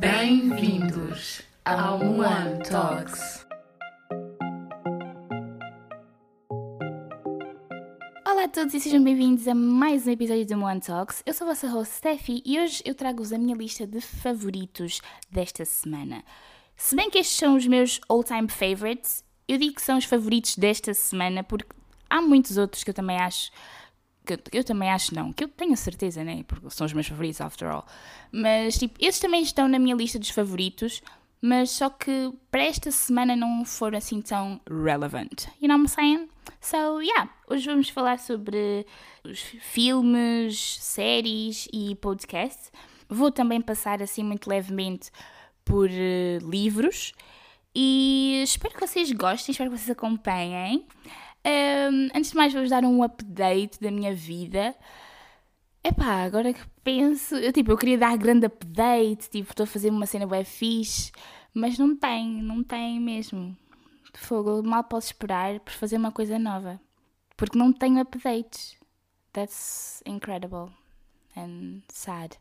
Bem-vindos ao One Talks. Olá a todos e sejam bem-vindos a mais um episódio do One Talks. Eu sou a vossa host Steffi e hoje eu trago-vos a minha lista de favoritos desta semana. Se bem que estes são os meus all-time favorites, eu digo que são os favoritos desta semana porque há muitos outros que eu também acho que eu, também acho não, que eu tenho certeza, né? Porque são os meus favoritos, after all. Mas, tipo, esses também estão na minha lista dos favoritos, mas só que para esta semana não foram assim tão relevant. You know what I'm saying? So, yeah, hoje vamos falar sobre os filmes, séries e podcasts. Vou também passar assim muito levemente por uh, livros e espero que vocês gostem, espero que vocês acompanhem. Um, antes de mais, vou-vos dar um update da minha vida. Epá, agora que penso, eu tipo, eu queria dar grande update, tipo, estou a fazer uma cena web fixe, mas não tem, não tem mesmo. Fogo, mal posso esperar por fazer uma coisa nova. Porque não tenho updates. That's incredible and sad.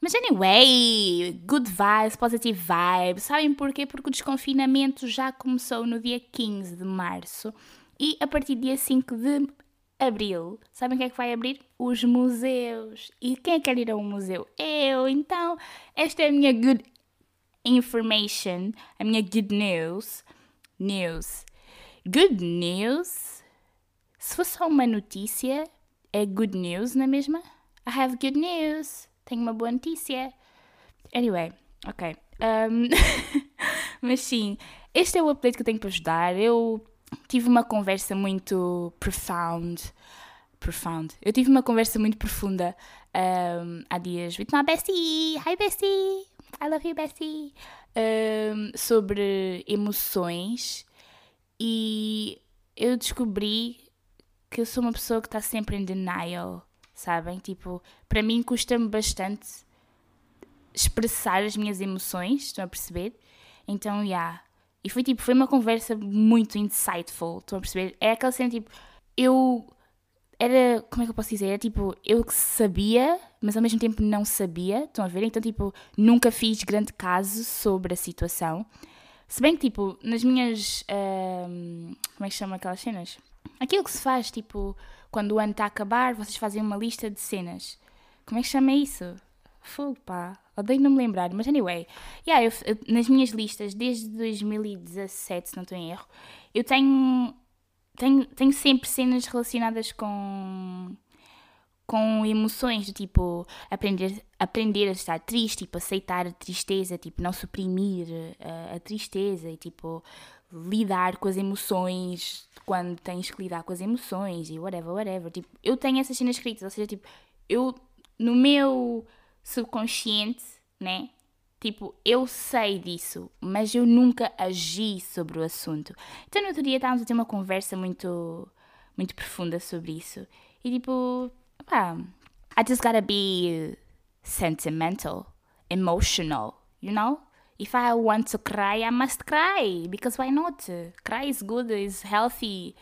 Mas anyway, good vibes, positive vibes. Sabem porquê? Porque o desconfinamento já começou no dia 15 de março e a partir do dia 5 de abril, sabem o que é que vai abrir? Os museus. E quem é que quer ir a um museu? Eu. Então, esta é a minha good information, a minha good news. News. Good news. Se fosse só uma notícia, é good news, não é mesma? I have good news. Tenho uma boa notícia. Anyway, ok. Um, mas sim, este é o update que eu tenho para ajudar. Eu tive uma conversa muito profound. Profound. Eu tive uma conversa muito profunda um, há dias with my bestie. Hi, bestie! I love you, bestie! Um, sobre emoções e eu descobri que eu sou uma pessoa que está sempre em denial, sabem? Tipo, para mim custa-me bastante expressar as minhas emoções, estão a perceber? Então, já. Yeah, e foi tipo, foi uma conversa muito insightful, estão a perceber? É aquela cena tipo, eu era, como é que eu posso dizer? Era tipo, eu que sabia, mas ao mesmo tempo não sabia, estão a ver? Então, tipo, nunca fiz grande caso sobre a situação. Se bem que, tipo, nas minhas. Uh, como é que chama aquelas cenas? Aquilo que se faz, tipo, quando o ano está a acabar, vocês fazem uma lista de cenas. Como é que chama isso? Fogo, pá. Odeio não me lembrar, mas anyway. Yeah, eu, nas minhas listas, desde 2017, se não estou em erro, eu tenho, tenho, tenho sempre cenas relacionadas com com emoções do tipo aprender, aprender a estar triste, tipo aceitar a tristeza, tipo não suprimir a, a, tristeza e tipo lidar com as emoções quando tens que lidar com as emoções e whatever, whatever. Tipo, eu tenho essas cenas escritas, ou seja, tipo, eu no meu subconsciente, né? Tipo, eu sei disso, mas eu nunca agi sobre o assunto. Então, no outro dia estávamos a ter uma conversa muito, muito profunda sobre isso. E tipo, pá, I just gotta be sentimental, emotional, you know? If I want to cry, I must cry, because why not? Cry is good, is healthy.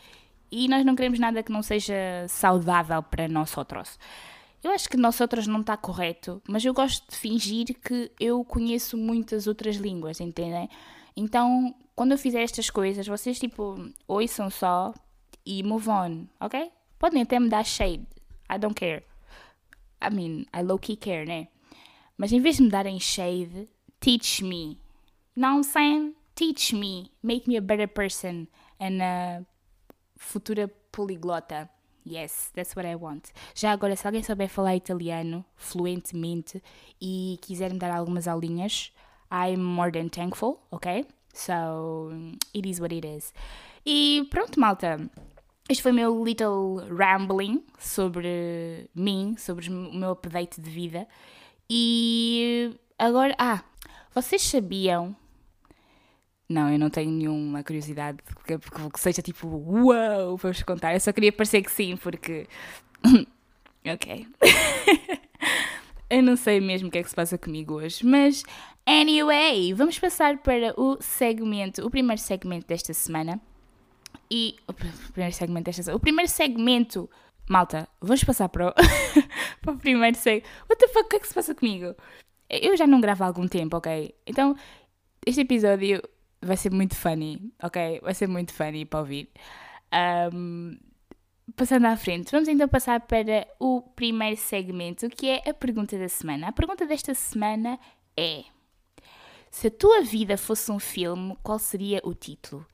E nós não queremos nada que não seja saudável para nós outros. Eu acho que nós outras não está correto, mas eu gosto de fingir que eu conheço muitas outras línguas, entendem? Então, quando eu fizer estas coisas, vocês tipo ouçam só e move on, ok? Podem até me dar shade, I don't care. I mean, I low key care, né? Mas em vez de me darem shade, teach me. I'm saying? Teach me, make me a better person and a futura poliglota. Yes, that's what I want. Já agora, se alguém souber falar italiano fluentemente e quiser me dar algumas aulinhas, I'm more than thankful, ok? So, it is what it is. E pronto, malta. Este foi o meu little rambling sobre mim, sobre o meu update de vida. E agora, ah, vocês sabiam não, eu não tenho nenhuma curiosidade que, seja tipo, uau, wow, vamos contar. Eu só queria parecer que sim, porque. ok. eu não sei mesmo o que é que se passa comigo hoje, mas anyway, vamos passar para o segmento, o primeiro segmento desta semana. E. O primeiro segmento desta semana. O primeiro segmento. Malta, vamos passar para o, para o primeiro segmento. What the fuck, o que é que se passa comigo? Eu já não gravo há algum tempo, ok? Então, este episódio vai ser muito funny, ok? Vai ser muito funny para ouvir. Um, passando à frente, vamos então passar para o primeiro segmento, que é a pergunta da semana. A pergunta desta semana é: Se a tua vida fosse um filme, qual seria o título?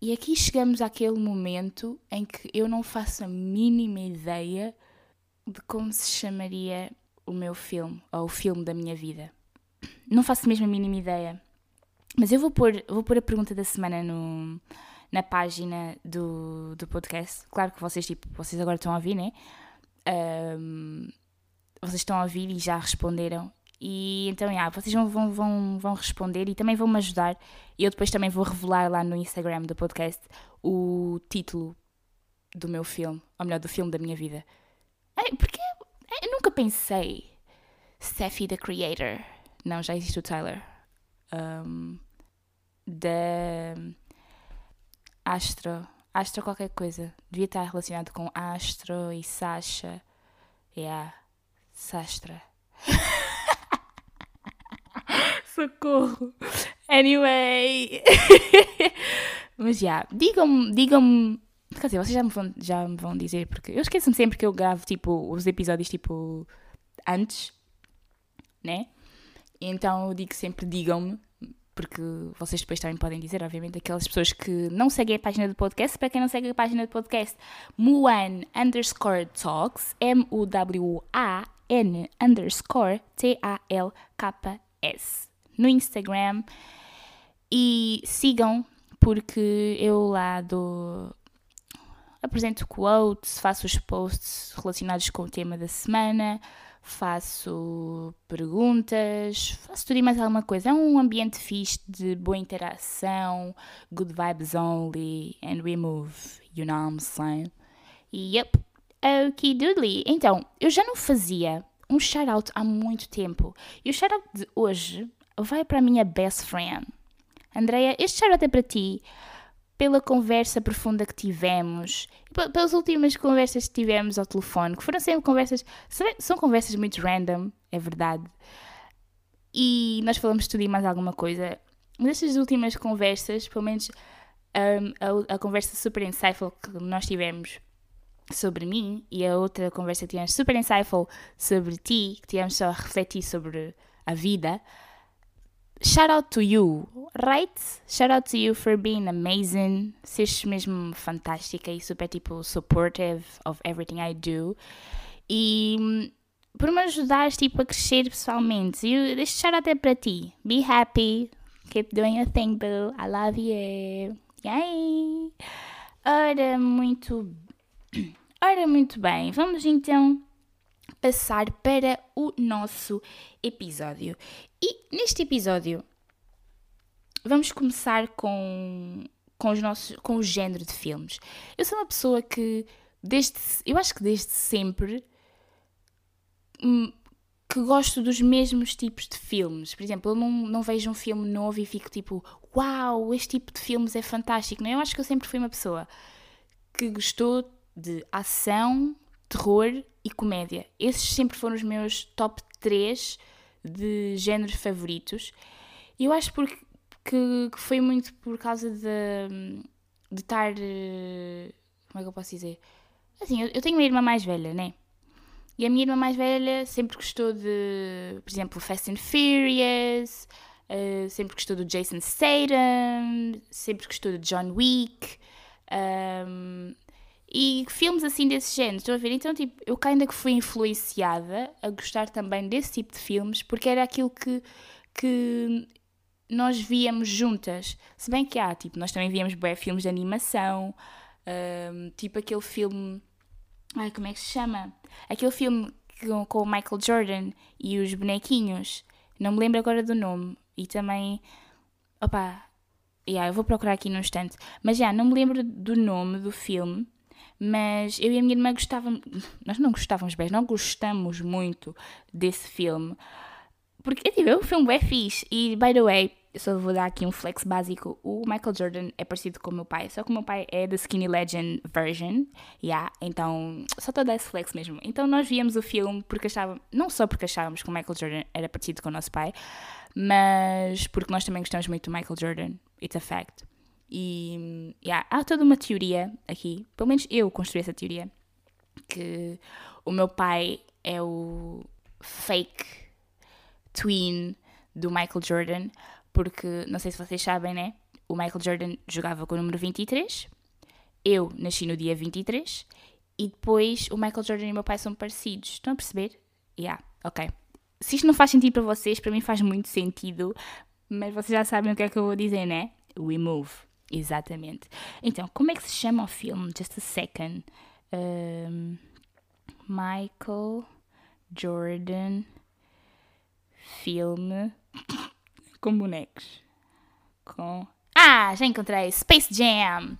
E aqui chegamos àquele momento em que eu não faço a mínima ideia de como se chamaria o meu filme, ou o filme da minha vida. Não faço mesmo a mínima ideia. Mas eu vou pôr, vou pôr a pergunta da semana no, na página do, do podcast. Claro que vocês, tipo, vocês agora estão a ouvir, né? Um, vocês estão a ouvir e já responderam. E então, yeah, vocês vão, vão, vão, responder e também vão me ajudar. E eu depois também vou revelar lá no Instagram do podcast o título do meu filme, ou melhor, do filme da minha vida. porque eu nunca pensei Steffi the Creator. Não, já existe o Tyler. Um, da Astro. Astro qualquer coisa. Devia estar relacionado com Astro e Sasha. Yeah. Sastra. Socorro. Anyway. Mas já, yeah, digam-me, digam-me. Quer dizer, vocês já me, vão, já me vão dizer, porque eu esqueço-me sempre que eu gravo tipo, os episódios tipo antes, né? Então eu digo sempre, digam-me, porque vocês depois também podem dizer, obviamente, aquelas pessoas que não seguem a página do podcast, para quem não segue a página do podcast, Muan underscore talks, M-U-W-A-N underscore T-A-L-K-S no Instagram. E sigam porque eu lá dou apresento quotes, faço os posts relacionados com o tema da semana, faço perguntas, faço tudo e mais alguma coisa. É um ambiente fixe de boa interação, good vibes only, and we move, you know what I'm saying? Yep, ok doodly. Então, eu já não fazia um shout-out há muito tempo. E o shout-out de hoje vai para a minha best friend. Andreia, este shout é para ti, pela conversa profunda que tivemos, pelas últimas conversas que tivemos ao telefone, que foram sempre conversas, são conversas muito random, é verdade. E nós falamos tudo e mais alguma coisa. Mas estas últimas conversas, pelo menos um, a, a conversa super insightful que nós tivemos sobre mim e a outra conversa que tivemos super insightful sobre ti, que tivemos só a refletir sobre a vida, shout out to you, right? Shout out to you for being amazing. Seres mesmo fantástica e super tipo supportive of everything I do. E hum, por me ajudares tipo a crescer pessoalmente. E este shout out é para ti. Be happy. Keep doing your thing, boo. I love you. Yay! Ora, muito. Ora, muito bem. Vamos então passar para o nosso episódio. E neste episódio vamos começar com, com, os nossos, com o género de filmes. Eu sou uma pessoa que desde eu acho que desde sempre hum, que gosto dos mesmos tipos de filmes. Por exemplo, eu não, não vejo um filme novo e fico tipo, uau, este tipo de filmes é fantástico. Não, é? eu acho que eu sempre fui uma pessoa que gostou de ação, terror e comédia. Esses sempre foram os meus top 3 de géneros favoritos. Eu acho porque, que, foi muito por causa de, de estar. Eh, como é que eu posso dizer? Assim, eu, eu tenho uma irmã mais velha, né? E a minha irmã mais velha sempre gostou de, por exemplo, Fast and Furious, uh, sempre gostou do Jason Statham, sempre gostou de John Wick. Um, e filmes assim desse género, estão a ver? Então, tipo, eu ainda que fui influenciada a gostar também desse tipo de filmes, porque era aquilo que, que nós víamos juntas. Se bem que há, tipo, nós também víamos bem filmes de animação, um, tipo aquele filme. Ai, como é que se chama? Aquele filme com, com o Michael Jordan e os bonequinhos. Não me lembro agora do nome. E também. Opa, yeah, eu vou procurar aqui no instante. Mas já, yeah, não me lembro do nome do filme. Mas eu e a minha irmã gostávamos, nós não gostávamos bem, não gostamos muito desse filme. Porque, tipo, é um filme é fixe. E, by the way, só vou dar aqui um flex básico. O Michael Jordan é parecido com o meu pai, só que o meu pai é da Skinny Legend version, yeah, então só estou a dar esse flex mesmo. Então nós víamos o filme porque achávamos, não só porque achávamos que o Michael Jordan era parecido com o nosso pai, mas porque nós também gostamos muito do Michael Jordan, it's a fact. E yeah, há toda uma teoria aqui, pelo menos eu construí essa teoria, que o meu pai é o fake twin do Michael Jordan, porque não sei se vocês sabem, né? O Michael Jordan jogava com o número 23, eu nasci no dia 23 e depois o Michael Jordan e o meu pai são parecidos. Estão a perceber? Yeah, ok. Se isto não faz sentido para vocês, para mim faz muito sentido, mas vocês já sabem o que é que eu vou dizer, né? We move. Exatamente. Então, como é que se chama o filme? Just a second. Um, Michael Jordan filme com bonecos. Com. Ah, já encontrei! Space Jam!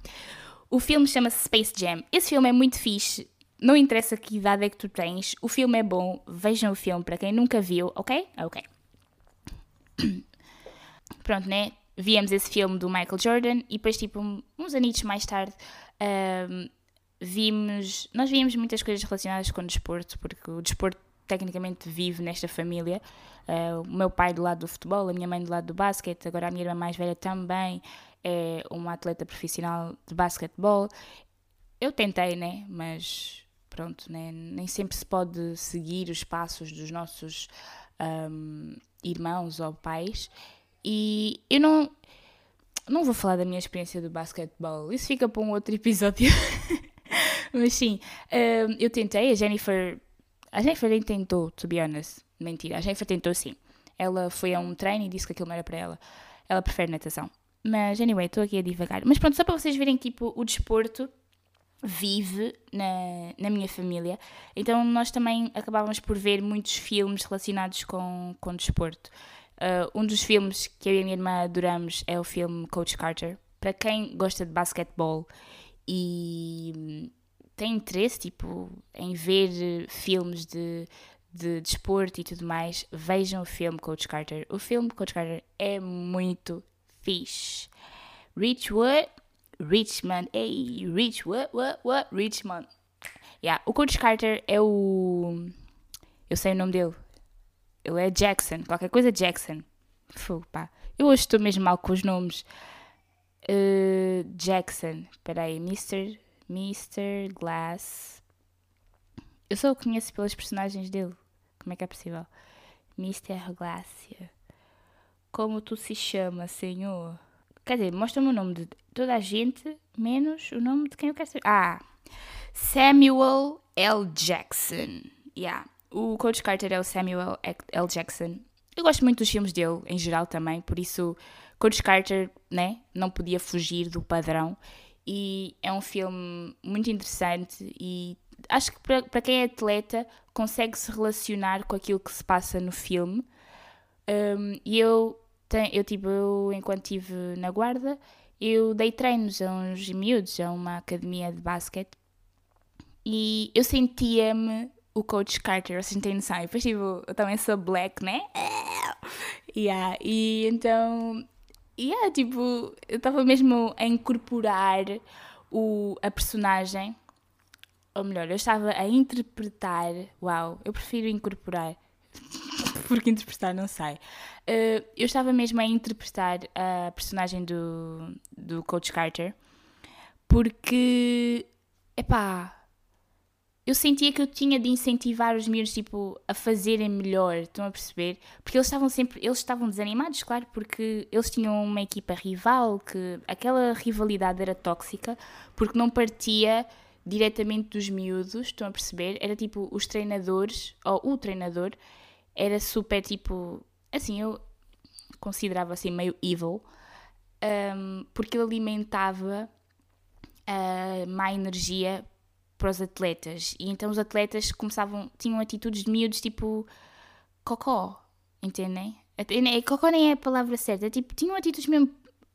O filme chama-se Space Jam. Esse filme é muito fixe. Não interessa que idade é que tu tens. O filme é bom. Vejam o filme para quem nunca viu, ok? Ok. Pronto, né? Víamos esse filme do Michael Jordan e depois, tipo, uns anitos mais tarde, um, vimos. Nós víamos muitas coisas relacionadas com o desporto, porque o desporto tecnicamente vive nesta família. Uh, o meu pai do lado do futebol, a minha mãe do lado do basquete, agora a minha irmã mais velha também é uma atleta profissional de basquetebol. Eu tentei, né? Mas pronto, né? nem sempre se pode seguir os passos dos nossos um, irmãos ou pais. E eu não, não vou falar da minha experiência do basquetebol, isso fica para um outro episódio. Mas sim, um, eu tentei, a Jennifer. A Jennifer nem tentou, to be honest. Mentira, a Jennifer tentou sim. Ela foi a um treino e disse que aquilo não era para ela. Ela prefere natação. Mas, anyway, estou aqui a divagar. Mas pronto, só para vocês verem, tipo, o desporto vive na, na minha família. Então, nós também acabávamos por ver muitos filmes relacionados com, com desporto. Uh, um dos filmes que eu e a minha irmã adoramos é o filme Coach Carter. Para quem gosta de basquetebol e tem interesse tipo, em ver filmes de, de desporto e tudo mais, vejam o filme Coach Carter. O filme Coach Carter é muito fixe. Richwood, Richmond, ei, Rich, what, what, what, Richmond. Yeah, o Coach Carter é o. Eu sei o nome dele. Ele é Jackson, qualquer coisa Jackson. Fogo, pá. Eu hoje estou mesmo mal com os nomes. Uh, Jackson, peraí, Mr. Mr. Glass. Eu só o conheço pelas personagens dele. Como é que é possível? Mr. Glass. Como tu se chama, senhor? Quer dizer, mostra-me o nome de toda a gente, menos o nome de quem eu quero saber. Ah! Samuel L. Jackson. Yeah. O Coach Carter é o Samuel L. Jackson. Eu gosto muito dos filmes dele, em geral também, por isso Coach Carter, né, não podia fugir do padrão. E é um filme muito interessante e acho que para, quem é atleta consegue se relacionar com aquilo que se passa no filme. Um, e eu, eu, tipo, eu, enquanto estive na guarda, eu dei treinos a uns miúdos, a uma academia de basquete, e eu sentia-me o Coach Carter, vocês não noção. E depois, tipo, eu também sou black, né? Yeah, e então, yeah, tipo, eu estava mesmo a incorporar o, a personagem, ou melhor, eu estava a interpretar. Uau, eu prefiro incorporar, porque interpretar não sai. Uh, eu estava mesmo a interpretar a personagem do, do Coach Carter, porque, epá, eu sentia que eu tinha de incentivar os miúdos tipo a fazerem melhor, estão a perceber? Porque eles estavam sempre, eles estavam desanimados, claro, porque eles tinham uma equipa rival, que aquela rivalidade era tóxica, porque não partia diretamente dos miúdos, estão a perceber? Era tipo os treinadores, ou o treinador, era super tipo, assim, eu considerava assim meio evil, um, porque ele alimentava a má energia para os atletas. E então os atletas começavam, tinham atitudes de miúdos tipo cocó, entendem? Cocó nem é a palavra certa, tipo, tinham atitudes mesmo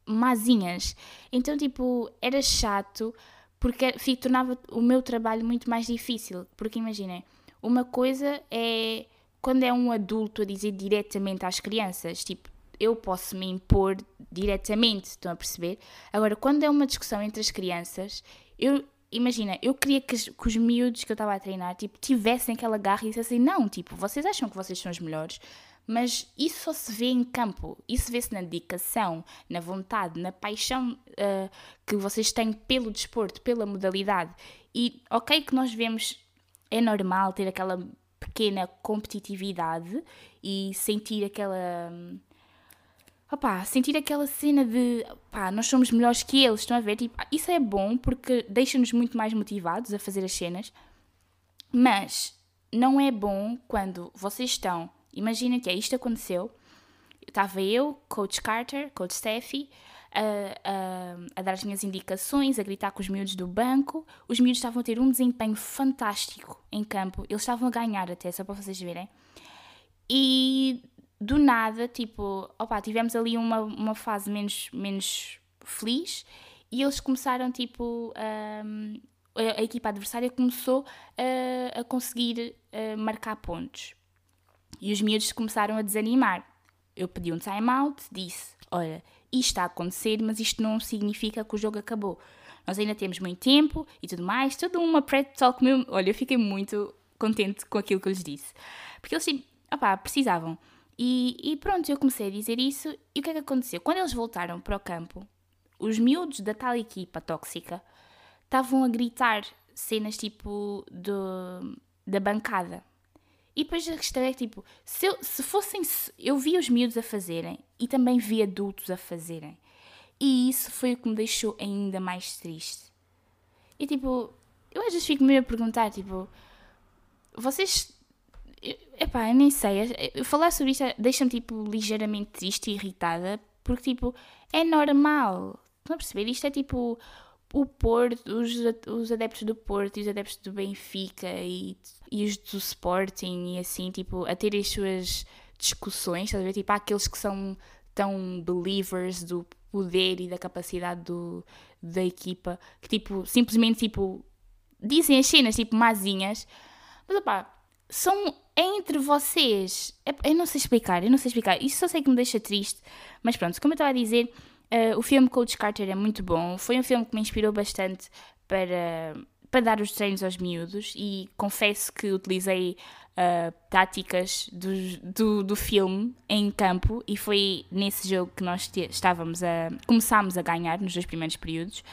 mazinhas. Então, tipo, era chato porque tornava o meu trabalho muito mais difícil. Porque imaginem, uma coisa é quando é um adulto a dizer diretamente às crianças, tipo, eu posso me impor diretamente, estão a perceber? Agora, quando é uma discussão entre as crianças, eu imagina, eu queria que, que os miúdos que eu estava a treinar, tipo, tivessem aquela garra e dissessem, não, tipo, vocês acham que vocês são os melhores, mas isso só se vê em campo, isso vê-se na dedicação, na vontade, na paixão uh, que vocês têm pelo desporto, pela modalidade. E ok que nós vemos, é normal ter aquela pequena competitividade e sentir aquela. Opa, sentir aquela cena de pá, nós somos melhores que eles, estão a ver? Tipo, isso é bom porque deixa-nos muito mais motivados a fazer as cenas, mas não é bom quando vocês estão Imagina que é, isto aconteceu. Estava eu, Coach Carter, Coach Steffi, a, a, a, dar as minhas indicações, a gritar com os miúdos do banco. Os miúdos estavam a ter um desempenho fantástico em campo. Eles estavam a ganhar até, só para vocês verem. E do nada, tipo, opa, tivemos ali uma, uma fase menos, menos feliz e eles começaram, tipo, um, a, a, equipa adversária começou a, a conseguir marcar pontos. E os miúdos começaram a desanimar. Eu pedi um time-out, disse: Olha, isto está a acontecer, mas isto não significa que o jogo acabou. Nós ainda temos muito tempo e tudo mais. Tudo uma pré-talk meu. Olha, eu fiquei muito contente com aquilo que eu lhes disse. Porque eles, opá, precisavam. E, e pronto, eu comecei a dizer isso. E o que é que aconteceu? Quando eles voltaram para o campo, os miúdos da tal equipa tóxica estavam a gritar cenas tipo do, da bancada. E depois a questão é tipo, se, eu, se fossem. Eu vi os miúdos a fazerem e também vi adultos a fazerem. E isso foi o que me deixou ainda mais triste. E tipo, eu às vezes fico meio a perguntar, tipo, vocês. Epá, eu nem sei. Falar sobre isto deixa-me tipo ligeiramente triste e irritada, porque tipo, é normal. Estão a perceber? Isto é tipo o Porto, os, os adeptos do Porto e os adeptos do Benfica e, e os do Sporting e assim, tipo, a ter as suas discussões, estás a ver? Tipo, há aqueles que são tão believers do poder e da capacidade do, da equipa que, tipo, simplesmente, tipo, dizem as cenas, tipo, mazinhas, mas, opá, são entre vocês. Eu não sei explicar, eu não sei explicar. Isso só sei que me deixa triste, mas pronto, como eu estava a dizer Uh, o filme Coach Carter é muito bom. Foi um filme que me inspirou bastante para, para dar os treinos aos miúdos e confesso que utilizei uh, táticas do, do, do, filme em campo e foi nesse jogo que nós estávamos a começámos a ganhar nos dois primeiros períodos.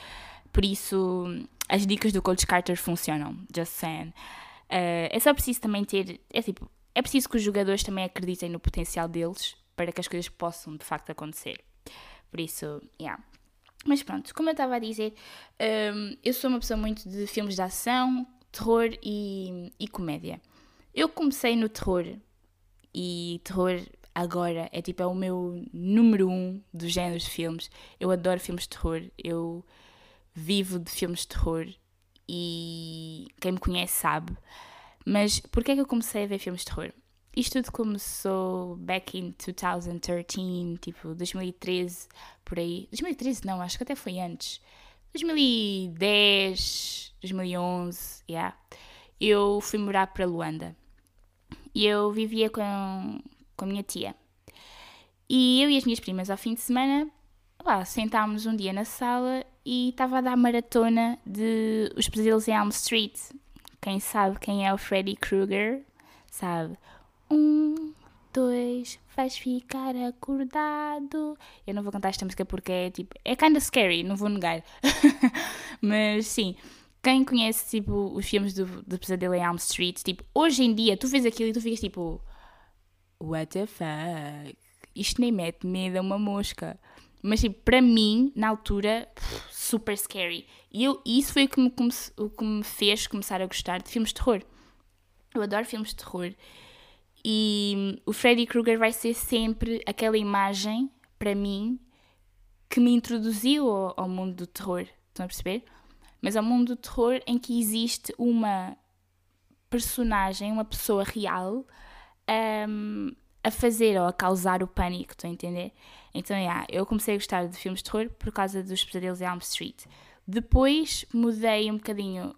Por isso, as dicas do Coach Carter funcionam. Just saying. Uh, é só preciso também ter. É tipo, é preciso que os jogadores também acreditem no potencial deles para que as coisas possam de facto acontecer. Por isso, yeah. Mas pronto, como eu estava a dizer, um, eu sou uma pessoa muito de filmes de ação, terror e, e comédia. Eu comecei no terror e terror agora é tipo é o meu número um dos géneros de filmes. Eu adoro filmes de terror, eu vivo de filmes de terror e quem me conhece sabe. Mas porquê é que eu comecei a ver filmes de terror? Isto tudo começou back in 2013, tipo 2013, por aí. 2013 não, acho que até foi antes. 2010, 2011, yeah. Eu fui morar para Luanda. E eu vivia com, com a minha tia. E eu e as minhas primas, ao fim de semana, lá, sentámos um dia na sala e estava a dar maratona de Os Pesadelos em Elm Street. Quem sabe quem é o Freddy Krueger, sabe? Um, dois, vais ficar acordado. Eu não vou cantar esta música porque é tipo. É kinda scary, não vou negar. Mas sim, quem conhece tipo os filmes do, do Pesadelo em Elm Street, tipo, hoje em dia tu vês aquilo e tu ficas tipo. What the fuck? Isto nem mete medo a uma mosca. Mas tipo, para mim, na altura, super scary. E eu, isso foi o que, me, o que me fez começar a gostar de filmes de terror. Eu adoro filmes de terror. E o Freddy Krueger vai ser sempre aquela imagem, para mim, que me introduziu ao, ao, mundo do terror. Estão a perceber? Mas ao mundo do terror em que existe uma personagem, uma pessoa real um, a fazer ou a causar o pânico. Estão a entender? Então, yeah, eu comecei a gostar de filmes de terror por causa dos pesadelos em Elm Street. Depois mudei um bocadinho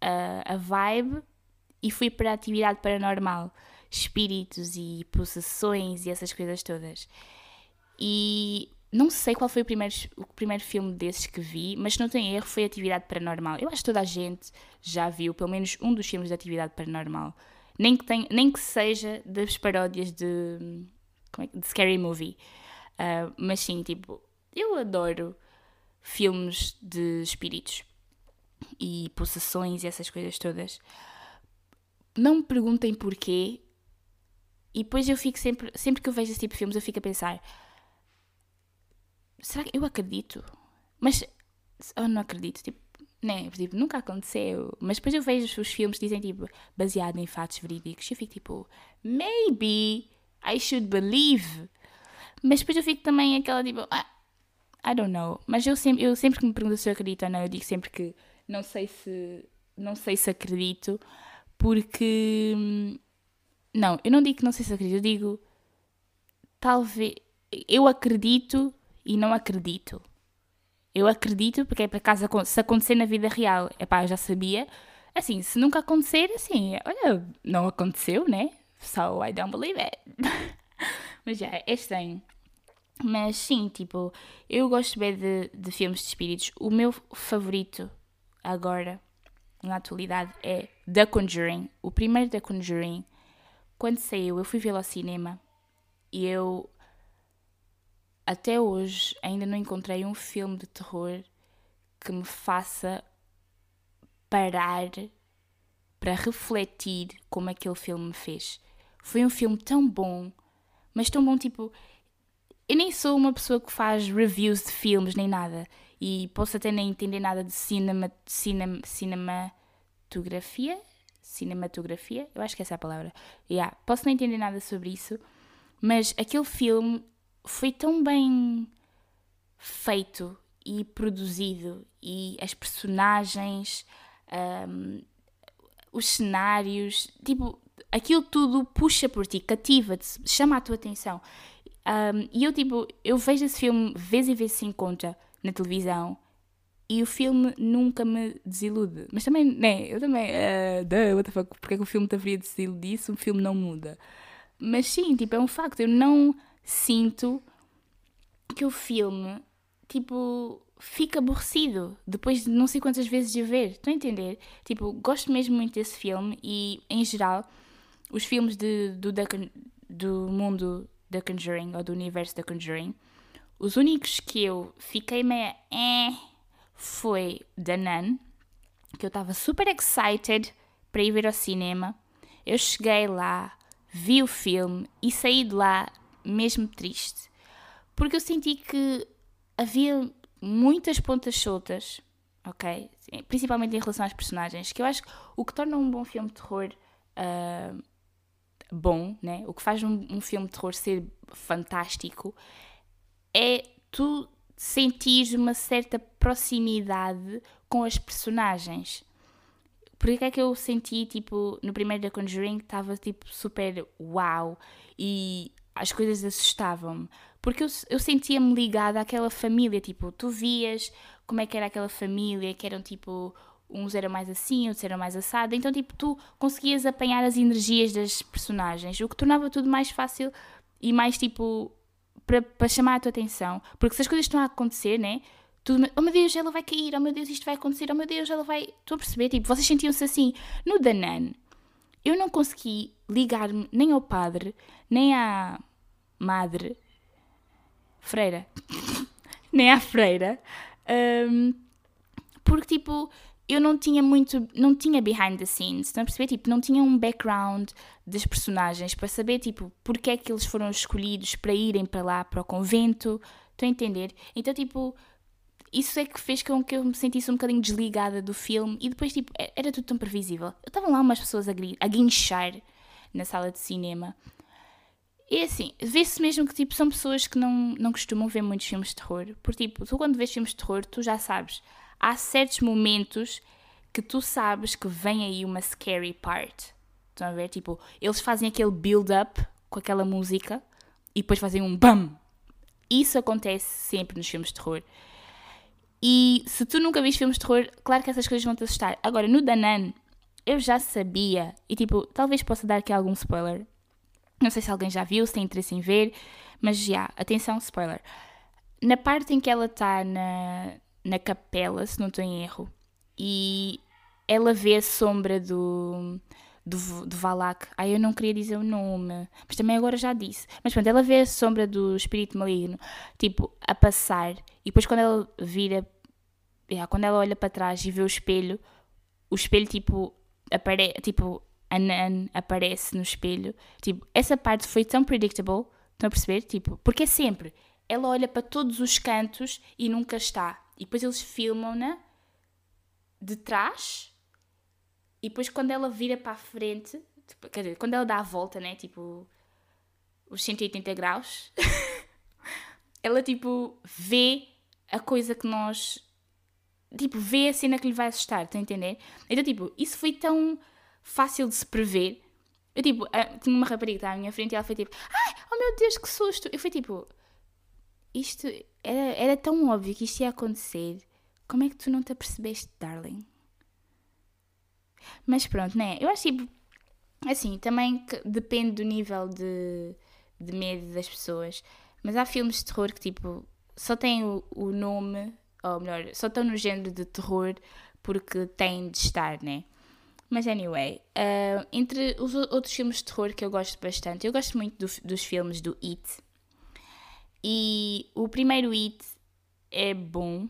a, a vibe e fui para a atividade paranormal espíritos e possessões e essas coisas todas. E não sei qual foi o primeiro, o primeiro filme desses que vi, mas se não tem erro foi Atividade Paranormal. Eu acho que toda a gente já viu pelo menos um dos filmes de Atividade Paranormal. Nem que, tenha, nem que seja das paródias de, é, de Scary Movie. Uh, mas sim, tipo, eu adoro filmes de espíritos e possessões e essas coisas todas. Não me perguntem porquê. E depois eu fico sempre, sempre que eu vejo esse tipo de filmes, eu fico a pensar: será que eu acredito? Mas eu não acredito, tipo, né? Tipo, nunca aconteceu. Mas depois eu vejo os filmes que dizem tipo baseado em fatos verídicos eu fico tipo, maybe I should believe. Mas depois eu fico também aquela tipo, ah, I don't know. Mas eu sempre, eu sempre que me pergunto se eu acredito ou não, eu digo sempre que não sei se não sei se acredito, porque não, eu não digo que não sei se acredito, eu digo talvez eu acredito e não acredito. Eu acredito porque é para casa se acontecer na vida real, é pá, eu já sabia. Assim, se nunca acontecer, assim, olha, não aconteceu, né? So I don't believe it. Mas já, é estranho. Mas sim, tipo, eu gosto bem de, de filmes de espíritos. O meu favorito agora, na atualidade, é The Conjuring. O primeiro The Conjuring, quando saiu, eu fui vê-lo ao cinema e eu até hoje ainda não encontrei um filme de terror que me faça parar para refletir como aquele filme me fez. Foi um filme tão bom, mas tão bom tipo. Eu nem sou uma pessoa que faz reviews de filmes nem nada e posso até nem entender nada de cinema, cinema, cinematografia. Cinematografia? Eu acho que essa é a palavra. Yeah, posso não entender nada sobre isso, mas aquele filme foi tão bem feito e produzido e as personagens, um, os cenários, tipo, aquilo tudo puxa por ti, cativa-te, chama a tua atenção. Um, e eu, tipo, eu vejo esse filme vezes e vezes sem conta na televisão e o filme nunca me desilude. Mas também, né, eu também, uh, duh, what the fuck, porque é que o filme te haveria desiludido se o filme não muda? Mas sim, tipo, é um facto, eu não sinto que o filme, tipo, fica aborrecido depois de não sei quantas vezes de ver. Estão a entender? Tipo, gosto mesmo muito desse filme e, em geral, os filmes de, do, do mundo da Conjuring ou do universo da Conjuring, os únicos que eu fiquei meio eh, foi The Nun, que eu estava super excited para ir ver ao cinema. Eu cheguei lá, vi o filme e saí de lá mesmo triste. Porque eu senti que havia muitas pontas soltas, ok? Principalmente em relação às personagens, que eu acho que o que torna um bom filme de terror uh, bom, né? O que faz um, um filme de terror ser fantástico é tu sentir uma certa proximidade com as personagens. Porque é que eu senti, tipo, no primeiro da Conjuring, estava, tipo, super uau e as coisas assustavam-me. Porque eu, eu sentia-me ligada àquela família, tipo, tu vias como é que era aquela família, que eram, tipo, uns eram mais assim, outros eram mais assado, então, tipo, tu conseguias apanhar as energias das personagens, o que tornava tudo mais fácil e mais, tipo, para chamar a tua atenção. Porque se as coisas estão a acontecer, né? Tudo, oh meu Deus, ela vai cair, oh meu Deus, isto vai acontecer, oh meu Deus, ela vai. Estou a perceber? Tipo, vocês sentiam-se assim. No Danan, eu não consegui ligar-me nem ao padre, nem à madre, freira, nem à freira, um, porque tipo, eu não tinha muito, não tinha behind the scenes, estão a perceber? Tipo, não tinha um background das personagens para saber, tipo, porque é que eles foram escolhidos para irem para lá, para o convento, estão a entender? Então, tipo, isso é que fez com que eu me sentisse um bocadinho desligada do filme e depois, tipo, era tudo tão previsível. Estavam lá umas pessoas a, a guinchar na sala de cinema. E assim, vê-se mesmo que tipo, são pessoas que não, não costumam ver muitos filmes de terror. Porque, tipo, tu quando vês filmes de terror, tu já sabes, há certos momentos que tu sabes que vem aí uma scary part. Estão a ver? Tipo, eles fazem aquele build-up com aquela música e depois fazem um BAM! Isso acontece sempre nos filmes de terror. E se tu nunca viste filmes de terror, claro que essas coisas vão te assustar. Agora, no Danan, eu já sabia, e tipo, talvez possa dar aqui algum spoiler. Não sei se alguém já viu, se tem interesse em ver, Mas já, atenção, spoiler. Na parte em que ela está na, na capela, se não estou em erro, e ela vê a sombra do, do, do Valak. Ai, eu não queria dizer o nome, mas também agora já disse. Mas pronto, ela vê a sombra do espírito maligno, tipo, a passar, e depois quando ela vira, quando ela olha para trás e vê o espelho, o espelho, tipo, apare tipo, a Nan aparece no espelho. Tipo, essa parte foi tão predictable, estão a perceber? Tipo, porque é sempre, ela olha para todos os cantos e nunca está. E depois eles filmam-na de trás e depois quando ela vira para a frente, tipo, quer dizer, quando ela dá a volta, né? Tipo, os 180 graus, ela tipo vê a coisa que nós. Tipo, vê a cena que lhe vai assustar, estão a entender? Então, tipo, isso foi tão fácil de se prever. Eu, tipo, tinha uma rapariga à minha frente e ela foi tipo, ai, oh meu Deus, que susto! Eu fui tipo, isto era, era tão óbvio que isto ia acontecer. Como é que tu não te apercebeste, darling? Mas pronto, né? Eu acho tipo. Assim, também depende do nível de, de medo das pessoas. Mas há filmes de terror que, tipo, só têm o, o nome, ou melhor, só estão no género de terror porque têm de estar, né? Mas anyway, uh, entre os outros filmes de terror que eu gosto bastante, eu gosto muito do, dos filmes do It. E o primeiro It é bom,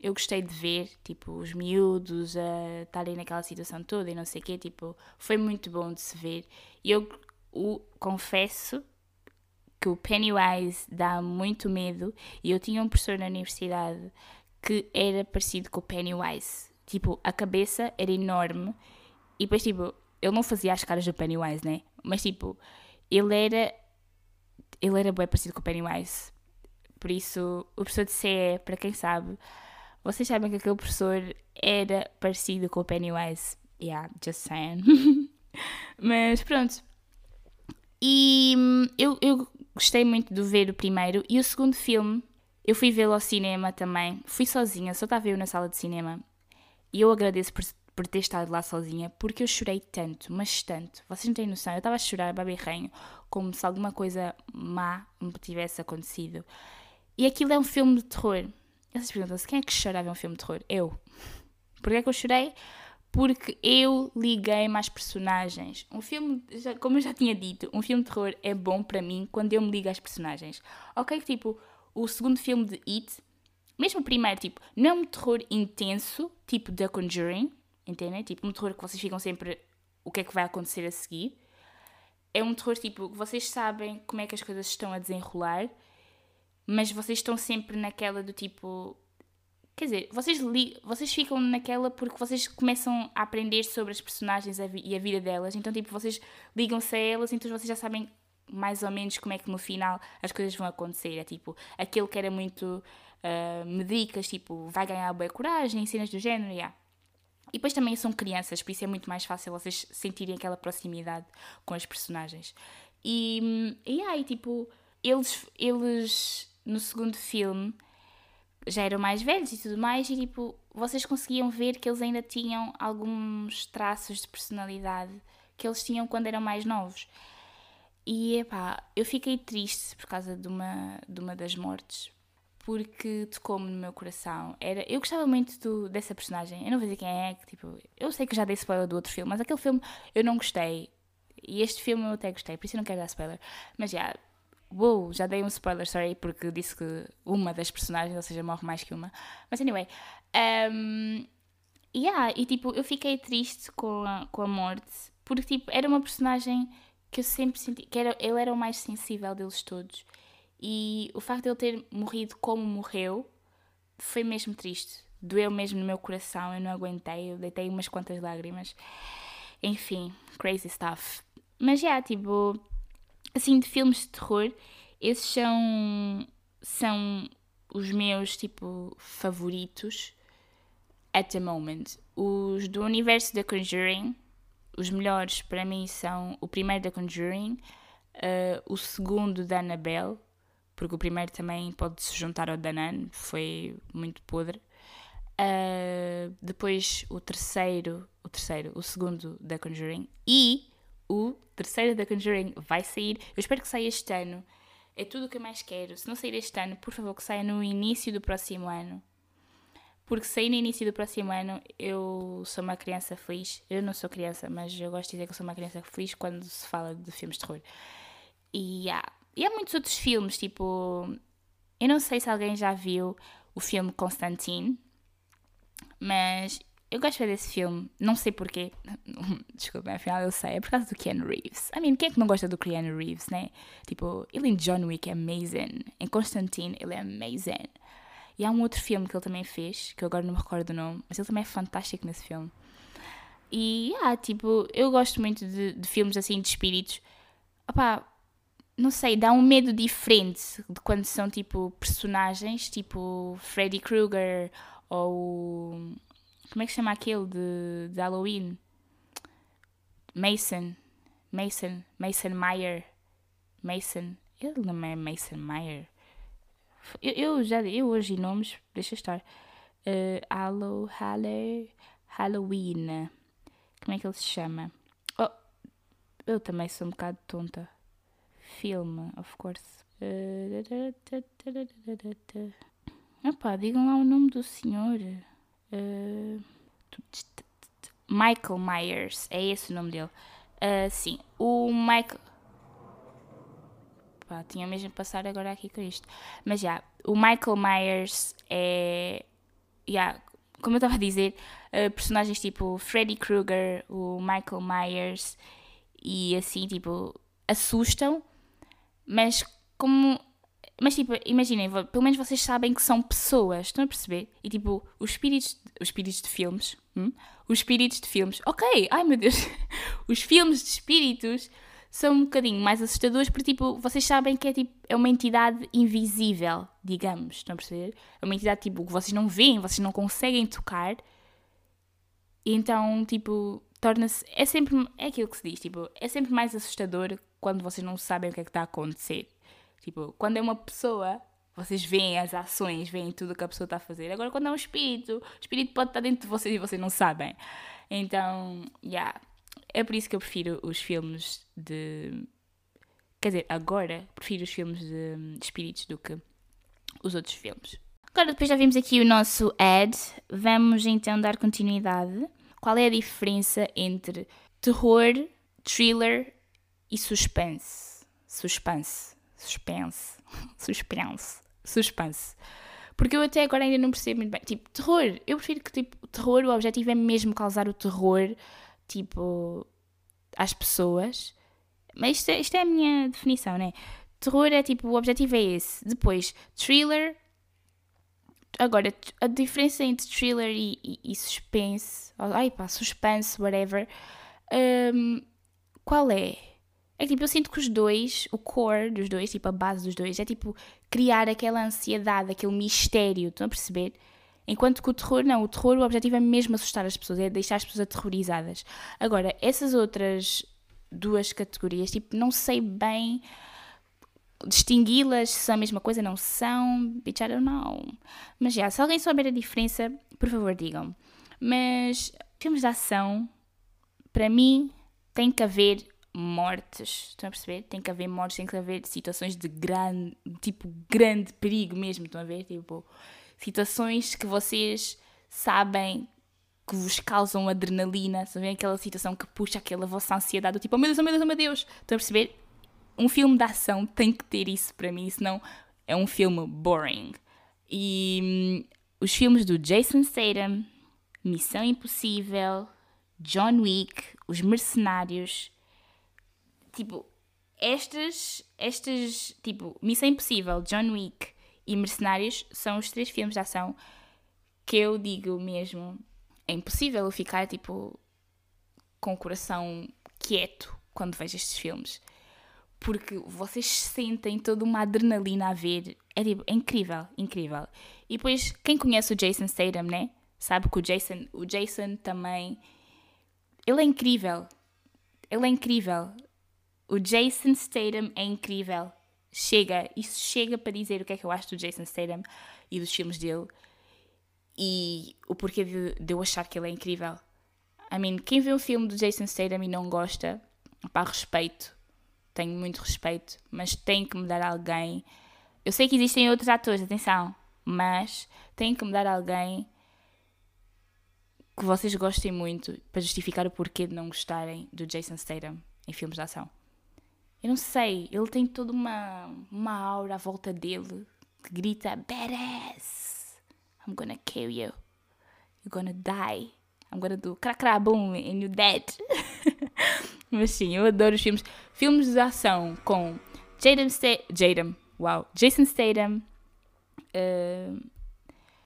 eu gostei de ver, tipo, os miúdos a estarem naquela situação toda e não sei o quê, tipo, foi muito bom de se ver. E eu o, confesso que o Pennywise dá muito medo e eu tinha um professor na universidade que era parecido com o Pennywise. Tipo, a cabeça era enorme e depois, tipo, ele não fazia as caras do Pennywise, né? Mas, tipo, ele era... Ele era bem parecido com o Pennywise. Por isso, o professor de CE, para quem sabe, vocês sabem que aquele professor era parecido com o Pennywise. Yeah, just saying. Mas pronto. E hum, eu, eu gostei muito de ver o primeiro. E o segundo filme, eu fui vê-lo ao cinema também. Fui sozinha, só estava eu na sala de cinema. E eu agradeço por, por ter estado lá sozinha, porque eu chorei tanto, mas tanto. Vocês não têm noção, eu estava a chorar, baberranho, como se alguma coisa má me tivesse acontecido. E aquilo é um filme de terror. Vocês perguntam-se quem é que chora a ver um filme de terror? Eu. Porquê é que eu chorei? Porque eu liguei-me às personagens. Um filme, como eu já tinha dito, um filme de terror é bom para mim quando eu me ligo às personagens. Ok, tipo, o segundo filme de It, mesmo o primeiro, tipo, não é um terror intenso, tipo The Conjuring, entendem? Tipo, um terror que vocês ficam sempre o que é que vai acontecer a seguir. É um terror, tipo, vocês sabem como é que as coisas estão a desenrolar mas vocês estão sempre naquela do tipo. Quer dizer, vocês, li, vocês ficam naquela porque vocês começam a aprender sobre as personagens e a vida delas, então, tipo, vocês ligam-se a elas, então vocês já sabem mais ou menos como é que no final as coisas vão acontecer. É tipo, aquele que era muito uh, medicas, tipo, vai ganhar boa coragem, cenas do género, yeah. E depois também são crianças, por isso é muito mais fácil vocês sentirem aquela proximidade com as personagens. E, e aí, tipo, eles, eles no segundo filme já eram mais velhos e tudo mais, e tipo, vocês conseguiam ver que eles ainda tinham alguns traços de personalidade que eles tinham quando eram mais novos. E epá, eu fiquei triste por causa de uma, de uma das mortes, porque tocou-me no meu coração. Era, eu gostava muito do, dessa personagem, eu não vou dizer quem é, que, tipo, eu sei que já dei spoiler do outro filme, mas aquele filme eu não gostei. E este filme eu até gostei, por isso eu não quero dar spoiler. Mas já, Uou, já dei um spoiler, sorry, porque disse que uma das personagens, ou seja, morre mais que uma. Mas anyway. Um, yeah, e tipo, eu fiquei triste com a, com a morte, porque tipo, era uma personagem que eu sempre senti que era, ele era o mais sensível deles todos. E o facto de ele ter morrido como morreu foi mesmo triste. Doeu mesmo no meu coração, eu não aguentei, eu deitei umas quantas lágrimas. Enfim, crazy stuff. Mas já, yeah, tipo, assim, de filmes de terror, esses são, são os meus, tipo, favoritos at the moment. Os do universo da Conjuring, os melhores para mim são o primeiro da Conjuring, uh, o segundo da Annabelle, porque o primeiro também pode se juntar ao da Nan, foi muito podre. Uh, depois o terceiro, o terceiro, o segundo da Conjuring e o terceiro da Conjuring vai sair. Eu espero que saia este ano. É tudo o que eu mais quero. Se não sair este ano, por favor, que saia no início do próximo ano. Porque sair no início do próximo ano, eu sou uma criança feliz. Eu não sou criança, mas eu gosto de dizer que sou uma criança feliz quando se fala de filmes de terror. E há, e há muitos outros filmes, tipo. Eu não sei se alguém já viu o filme Constantine, mas eu gosto desse filme, não sei porquê. Desculpa, afinal eu sei, é por causa do Keanu Reeves. I mean, quem é que não gosta do Keanu Reeves, né? Tipo, ele em John Wick é amazing. Em Constantine ele é amazing. E há um outro filme que ele também fez, que eu agora não me recordo o nome, mas ele também é fantástico nesse filme. E, ah, tipo, eu gosto muito de, de filmes assim de espíritos. Opá, não sei, dá um medo diferente de quando são tipo personagens, tipo Freddy Krueger ou como é que se chama aquele de, de Halloween? Mason. Mason. Mason Meyer. Mason. Ele não é Mason Meyer. Eu, eu já eu hoje nomes, deixa estar. Uh, Hallow, Halle, Halloween. Como é que ele se chama? Oh, eu também sou um bocado tonta. Filme, of course. Uh, Opa, digam lá o nome do senhor. Uh, Michael Myers, é esse o nome dele. Uh, sim, o Michael. Pá, tinha mesmo passar agora aqui com isto. Mas já, o Michael Myers é. Yeah, como eu estava a dizer, uh, personagens tipo Freddy Krueger, o Michael Myers e assim, tipo, assustam, mas como mas tipo, imaginem, pelo menos vocês sabem que são pessoas, estão a perceber? E tipo, os espíritos, os espíritos de filmes, hum? os espíritos de filmes, ok, ai meu Deus, os filmes de espíritos são um bocadinho mais assustadores porque tipo, vocês sabem que é tipo, é uma entidade invisível, digamos, estão a perceber? É uma entidade tipo, que vocês não veem, vocês não conseguem tocar. Então, tipo, torna-se, é sempre, é aquilo que se diz, tipo, é sempre mais assustador quando vocês não sabem o que é que está a acontecer. Tipo, quando é uma pessoa, vocês veem as ações, veem tudo o que a pessoa está a fazer. Agora, quando é um espírito, o espírito pode estar dentro de vocês e vocês não sabem. Então, yeah, é por isso que eu prefiro os filmes de. Quer dizer, agora prefiro os filmes de, de espíritos do que os outros filmes. Agora, depois já vimos aqui o nosso ad, vamos então dar continuidade. Qual é a diferença entre terror, thriller e suspense? Suspense suspense, suspense, suspense. Porque eu até agora ainda não percebo muito bem. Tipo, terror. Eu prefiro que, tipo, terror, o objetivo é mesmo causar o terror, tipo, às pessoas. Mas isto é, isto é a minha definição, né? Terror é tipo, o objetivo é esse. Depois, thriller. Agora, a diferença entre thriller e, e, e suspense. Ai pá, suspense, whatever. Um, qual é? É que tipo, eu sinto que os dois, o core dos dois, tipo a base dos dois, é tipo criar aquela ansiedade, aquele mistério, estão a perceber? Enquanto que o terror, não, o terror, o objetivo é mesmo assustar as pessoas, é deixar as pessoas aterrorizadas. Agora, essas outras duas categorias, tipo, não sei bem distingui-las se são a mesma coisa, não são, bitch, I don't know. Mas já, se alguém souber a diferença, por favor digam. Mas filmes de ação, para mim, tem que haver mortes, estão a perceber? Tem que haver mortes, tem que haver situações de grande, tipo, grande perigo mesmo, estão a ver? Tipo, situações que vocês sabem que vos causam adrenalina, ver? Aquela situação que puxa aquela vossa ansiedade, tipo, oh meu Deus, oh meu Deus, oh meu Deus, estão a perceber? Um filme de ação tem que ter isso para mim, senão é um filme boring. E hum, os filmes do Jason Statham, Missão Impossível, John Wick, Os Mercenários, tipo, estas, estas, tipo, Missão Impossível, John Wick e Mercenários são os três filmes de ação que eu digo mesmo, é impossível ficar, tipo, com o coração quieto quando vejo estes filmes. Porque vocês sentem toda uma adrenalina a ver. É, tipo, é incrível, incrível. E depois, quem conhece o Jason Statham, né? Sabe que o Jason, o Jason também. Ele é incrível. Ele é incrível. O Jason Statham é incrível. Chega, isso chega para dizer o que é que eu acho do Jason Statham e dos filmes dele e o porquê de, de eu achar que ele é incrível. I mean, quem vê um filme do Jason Statham e não gosta, pá, respeito. Tenho muito respeito, mas tem que me dar alguém. Eu sei que existem outros atores, atenção, mas tem que me dar alguém que vocês gostem muito para justificar o porquê de não gostarem do Jason Statham em filmes de ação. Eu não sei, ele tem toda uma, uma aura à volta dele que grita Badass! I'm gonna kill you. You're gonna die. I'm gonna do cracra boom and you're dead. Mas sim, eu adoro os filmes. Filmes de ação com Jaden Statham. Wow. Jason Statham. Uh,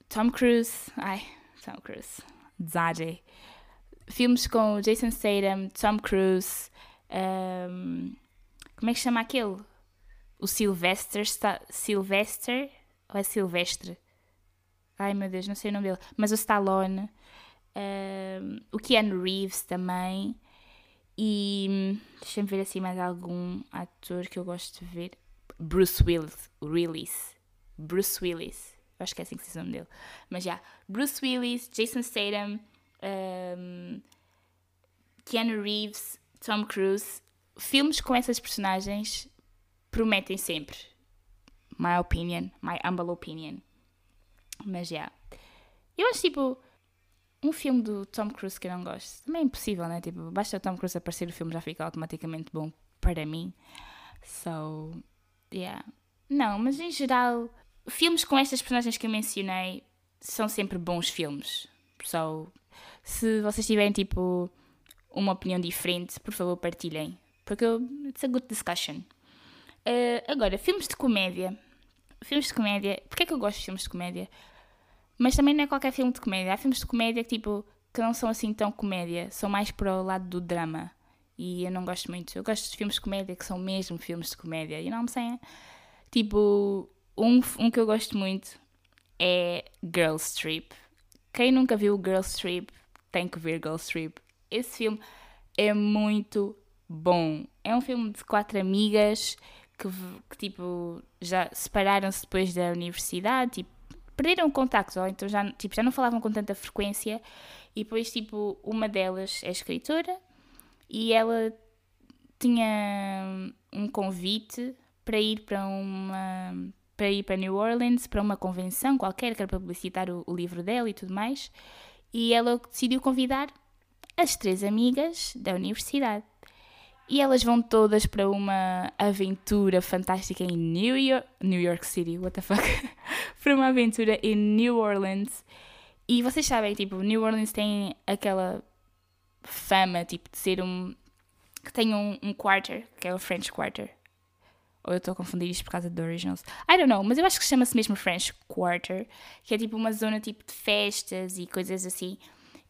Tom Cruise. Ai, Tom Cruise. Zade. Filmes com Jason Statham, Tom Cruise. Um, como é que chama aquele? O Sylvester. Sylvester? Ou é Silvestre? Ai meu Deus, não sei o nome dele. Mas o Stallone. Um, o Keanu Reeves também. E deixa-me ver assim mais algum ator que eu gosto de ver. Bruce Willis. Willis. Bruce Willis. Eu acho que é assim que se nome dele. Mas já. Bruce Willis, Jason Statham, um, Keanu Reeves, Tom Cruise. Filmes com essas personagens prometem sempre. My opinion. My humble opinion. Mas já. Eu acho tipo um filme do Tom Cruise que eu não gosto. Também é impossível, né? Tipo, basta o Tom Cruise aparecer, o filme já fica automaticamente bom para mim. So, yeah. Não, mas em geral, filmes com estas personagens que eu mencionei são sempre bons filmes. So, se vocês tiverem, tipo, uma opinião diferente, por favor, partilhem. Porque it's a good discussion. Uh, agora, filmes de comédia. Filmes de comédia. Porquê é que eu gosto de filmes de comédia? Mas também não é qualquer filme de comédia. Há filmes de comédia que, tipo, que não são assim tão comédia, são mais para o lado do drama. E eu não gosto muito. Eu gosto de filmes de comédia que são mesmo filmes de comédia. E não sei. Tipo, um, um que eu gosto muito é Girls Trip. Quem nunca viu Girls Trip tem que ver Girls Trip. Esse filme é muito bom. É um filme de quatro amigas que, que tipo, já separaram-se depois da universidade, tipo, perderam o contacto, ou então já, tipo, já não falavam com tanta frequência. E depois, tipo, uma delas é escritora e ela tinha um convite para ir para uma para ir para New Orleans para uma convenção qualquer que era para publicitar o, o livro dela e tudo mais e ela decidiu convidar as três amigas da universidade e elas vão todas para uma aventura fantástica em New York, New York City, what the fuck? para uma aventura em New Orleans. E vocês sabem, tipo, New Orleans tem aquela fama, tipo, de ser um. que tem um, um quarter, que é o French Quarter. Ou eu estou a confundir isto por causa do Originals. I don't know, mas eu acho que chama-se mesmo French Quarter, que é tipo uma zona tipo de festas e coisas assim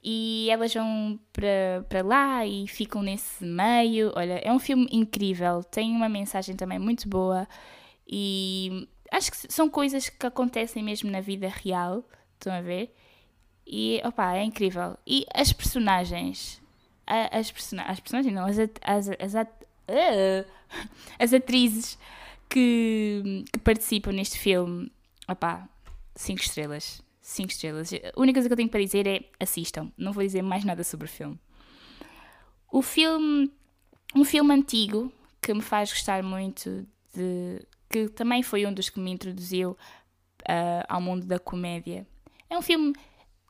e elas vão para, lá e ficam nesse meio. Olha, é um filme incrível, tem uma mensagem também muito boa e acho que são coisas que acontecem mesmo na vida real, estão a ver? E opa, é incrível. E as personagens, as, persona as personagens não, as, as, as, uh, as atrizes que, que participam neste filme, opa, 5 estrelas 5 estrelas. A única coisa que eu tenho para dizer é assistam. Não vou dizer mais nada sobre o filme. O filme, um filme antigo que me faz gostar muito de que também foi um dos que me introduziu uh, ao mundo da comédia. É um filme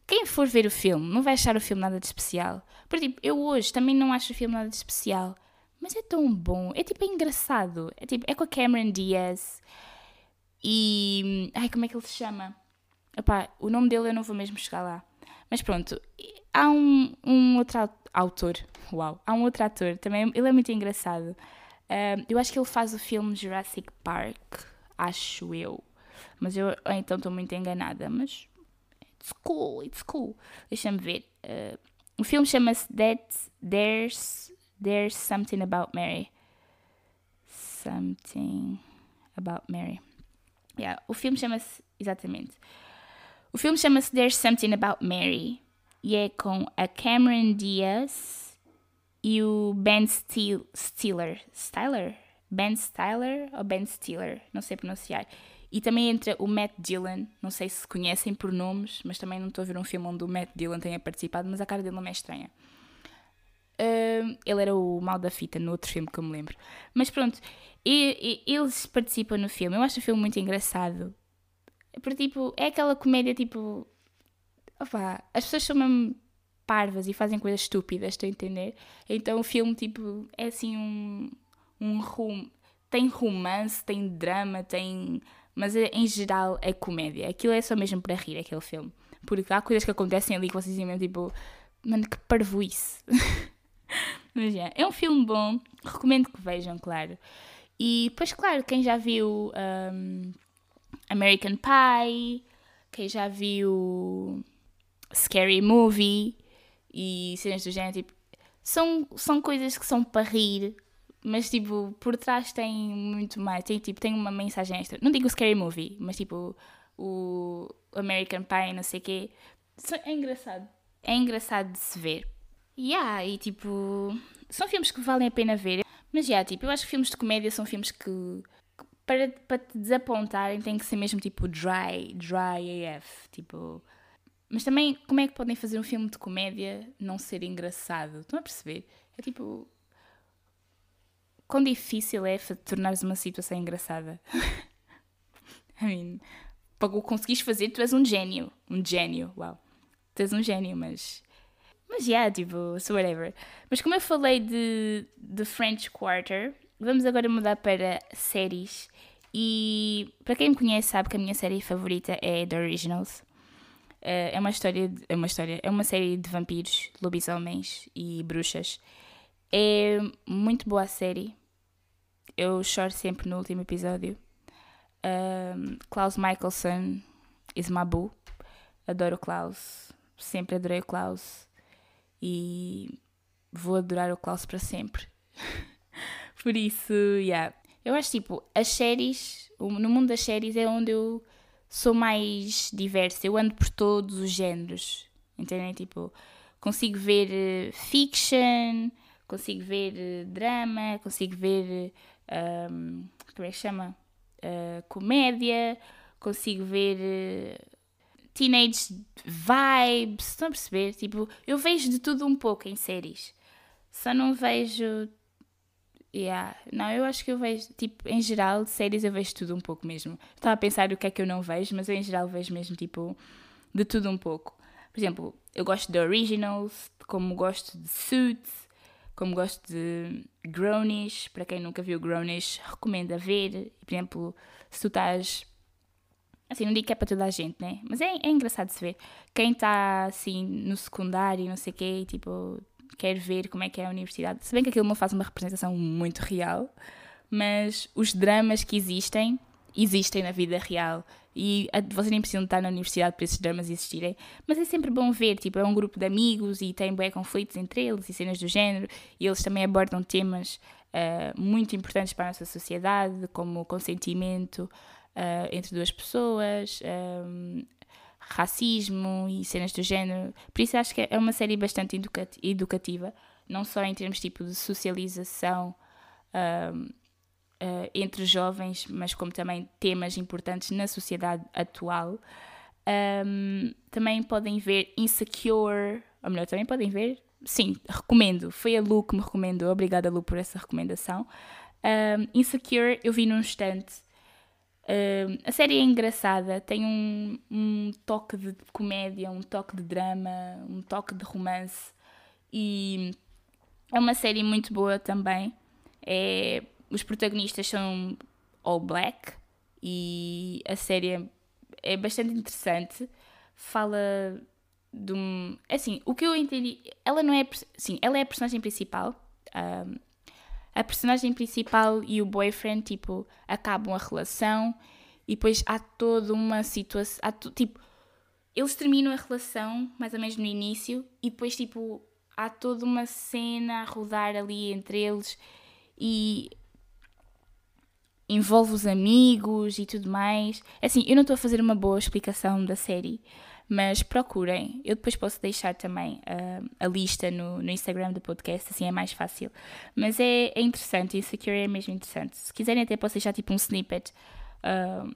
quem for ver o filme não vai achar o filme nada de especial. Por tipo, eu hoje também não acho o filme nada de especial, mas é tão bom, é tipo é engraçado. É tipo, é com a Cameron Diaz e ai, como é que ele se chama? Epá, o nome dele eu não vou mesmo chegar lá. Mas pronto, há um, um outro autor, uau, há um outro ator, também, ele é muito engraçado. Eu acho que ele faz o filme Jurassic Park, acho eu. Mas eu então estou muito enganada, mas it's cool, it's cool. Deixa-me ver. Uh, o filme chama-se That There's, There's Something About Mary. Something About Mary. Yeah, o filme chama-se exatamente o filme chama-se There's Something About Mary e é com a Cameron Diaz e o Ben Steel, Stiller. Stiller? Ben Stiller ou Ben Stiller? Não sei pronunciar. E também entra o Matt Dillon, não sei se conhecem por nomes, mas também não estou a ver um filme onde o Matt Dillon tenha participado, mas a cara dele não é estranha. Uh, ele era o mal da fita no outro filme que eu me lembro. Mas pronto, e, e, eles participam no filme. Eu acho o filme muito engraçado. Porque, tipo, é aquela comédia tipo. Opa, as pessoas são mesmo parvas e fazem coisas estúpidas, estou a entender? Então o filme, tipo, é assim um. um rum, tem romance, tem drama, tem. Mas é, em geral é comédia. Aquilo é só mesmo para rir, aquele filme. Porque há coisas que acontecem ali que vocês dizem mesmo, tipo. Mano, que parvoíce. Mas é, é um filme bom, recomendo que vejam, claro. E pois claro, quem já viu um, American Pie, quem já viu Scary Movie e cenas do género, tipo, são, são coisas que são para rir, mas tipo, por trás tem muito mais, tem tipo, tem uma mensagem extra. Não digo Scary Movie, mas tipo, o American Pie, não sei o quê. É engraçado. É engraçado de se ver. Yeah, e tipo, são filmes que valem a pena ver. Mas já, yeah, tipo, eu acho que filmes de comédia são filmes que, que para, para te desapontarem têm que ser mesmo tipo dry, dry AF. Tipo. Mas também, como é que podem fazer um filme de comédia não ser engraçado? Estão a perceber? É tipo. Quão difícil é tornares uma situação engraçada? I mean, para o conseguires fazer, tu és um gênio. Um gênio, uau. Tu és um gênio, mas mas yeah, tipo, so whatever. Mas como eu falei de, de French Quarter, vamos agora mudar para séries. E para quem me conhece sabe que a minha série favorita é The Originals. Uh, é uma história, de, é uma história, é uma série de vampiros, lobisomens e bruxas. É muito boa a série. Eu choro sempre no último episódio. Um, Klaus Michelson is my boo. Adoro o Klaus. Sempre adorei o Klaus e vou adorar o Klaus para sempre. Por isso, yeah. Eu acho tipo, as séries, no mundo das séries é onde eu sou mais diversa. Eu ando por todos os géneros. Entendem? Tipo, consigo ver uh, fiction, consigo ver uh, drama, consigo ver. Um, como é que chama? Uh, comédia, consigo ver teenage vibes, estão a perceber? Tipo, eu vejo de tudo um pouco em séries. Só não vejo. Yeah. Não, eu acho que eu vejo, tipo, em geral, séries eu vejo tudo um pouco mesmo. Estava a pensar o que é que eu não vejo, mas eu em geral vejo mesmo, tipo, de tudo um pouco. Por exemplo, eu gosto de Originals, como gosto de Suits, como gosto de Grownish. Para quem nunca viu Grownish, recomendo a ver. Por exemplo, se tu estás Assim, não digo que é para toda a gente, né? Mas é, é engraçado se ver. Quem está, assim, no secundário, não sei o quê, tipo, quer ver como é que é a universidade. Se bem que aquilo não faz uma representação muito real, mas os dramas que existem, existem na vida real. E vocês nem precisam estar na universidade para esses dramas existirem. Mas é sempre bom ver, tipo, é um grupo de amigos e tem bem conflitos entre eles e cenas do género. E eles também abordam temas uh, muito importantes para a nossa sociedade, como o consentimento, uh, entre duas pessoas, um, racismo e cenas do género. Por isso acho que é uma série bastante educativa, não só em termos tipo de socialização uh, entre jovens, mas como também temas importantes na sociedade atual. Um, também podem ver Insecure, ou melhor, também podem ver, sim, recomendo. Foi a Lu que me recomendou, obrigada Lu por essa recomendação. Um, Insecure eu vi num instante Uh, a série é engraçada, tem um, um, toque de comédia, um toque de drama, um toque de romance e é uma série muito boa também. É, os protagonistas são all black e a série é, é bastante interessante. Fala de um. Assim, o que eu entendi. Ela não é. Sim, ela é a personagem principal. A personagem principal e o boyfriend, tipo, acabam a relação e depois há toda uma situação. Tipo, eles terminam a relação, mais ou menos no início, e depois, tipo, há toda uma cena a rodar ali entre eles e envolve os amigos e tudo mais. Assim, eu não estou a fazer uma boa explicação da série, mas procurem. Eu depois posso deixar também uh, a lista no, no, Instagram do podcast, assim é mais fácil. Mas é, é interessante, Insecure é mesmo interessante. Se quiserem, até posso deixar tipo um snippet uh,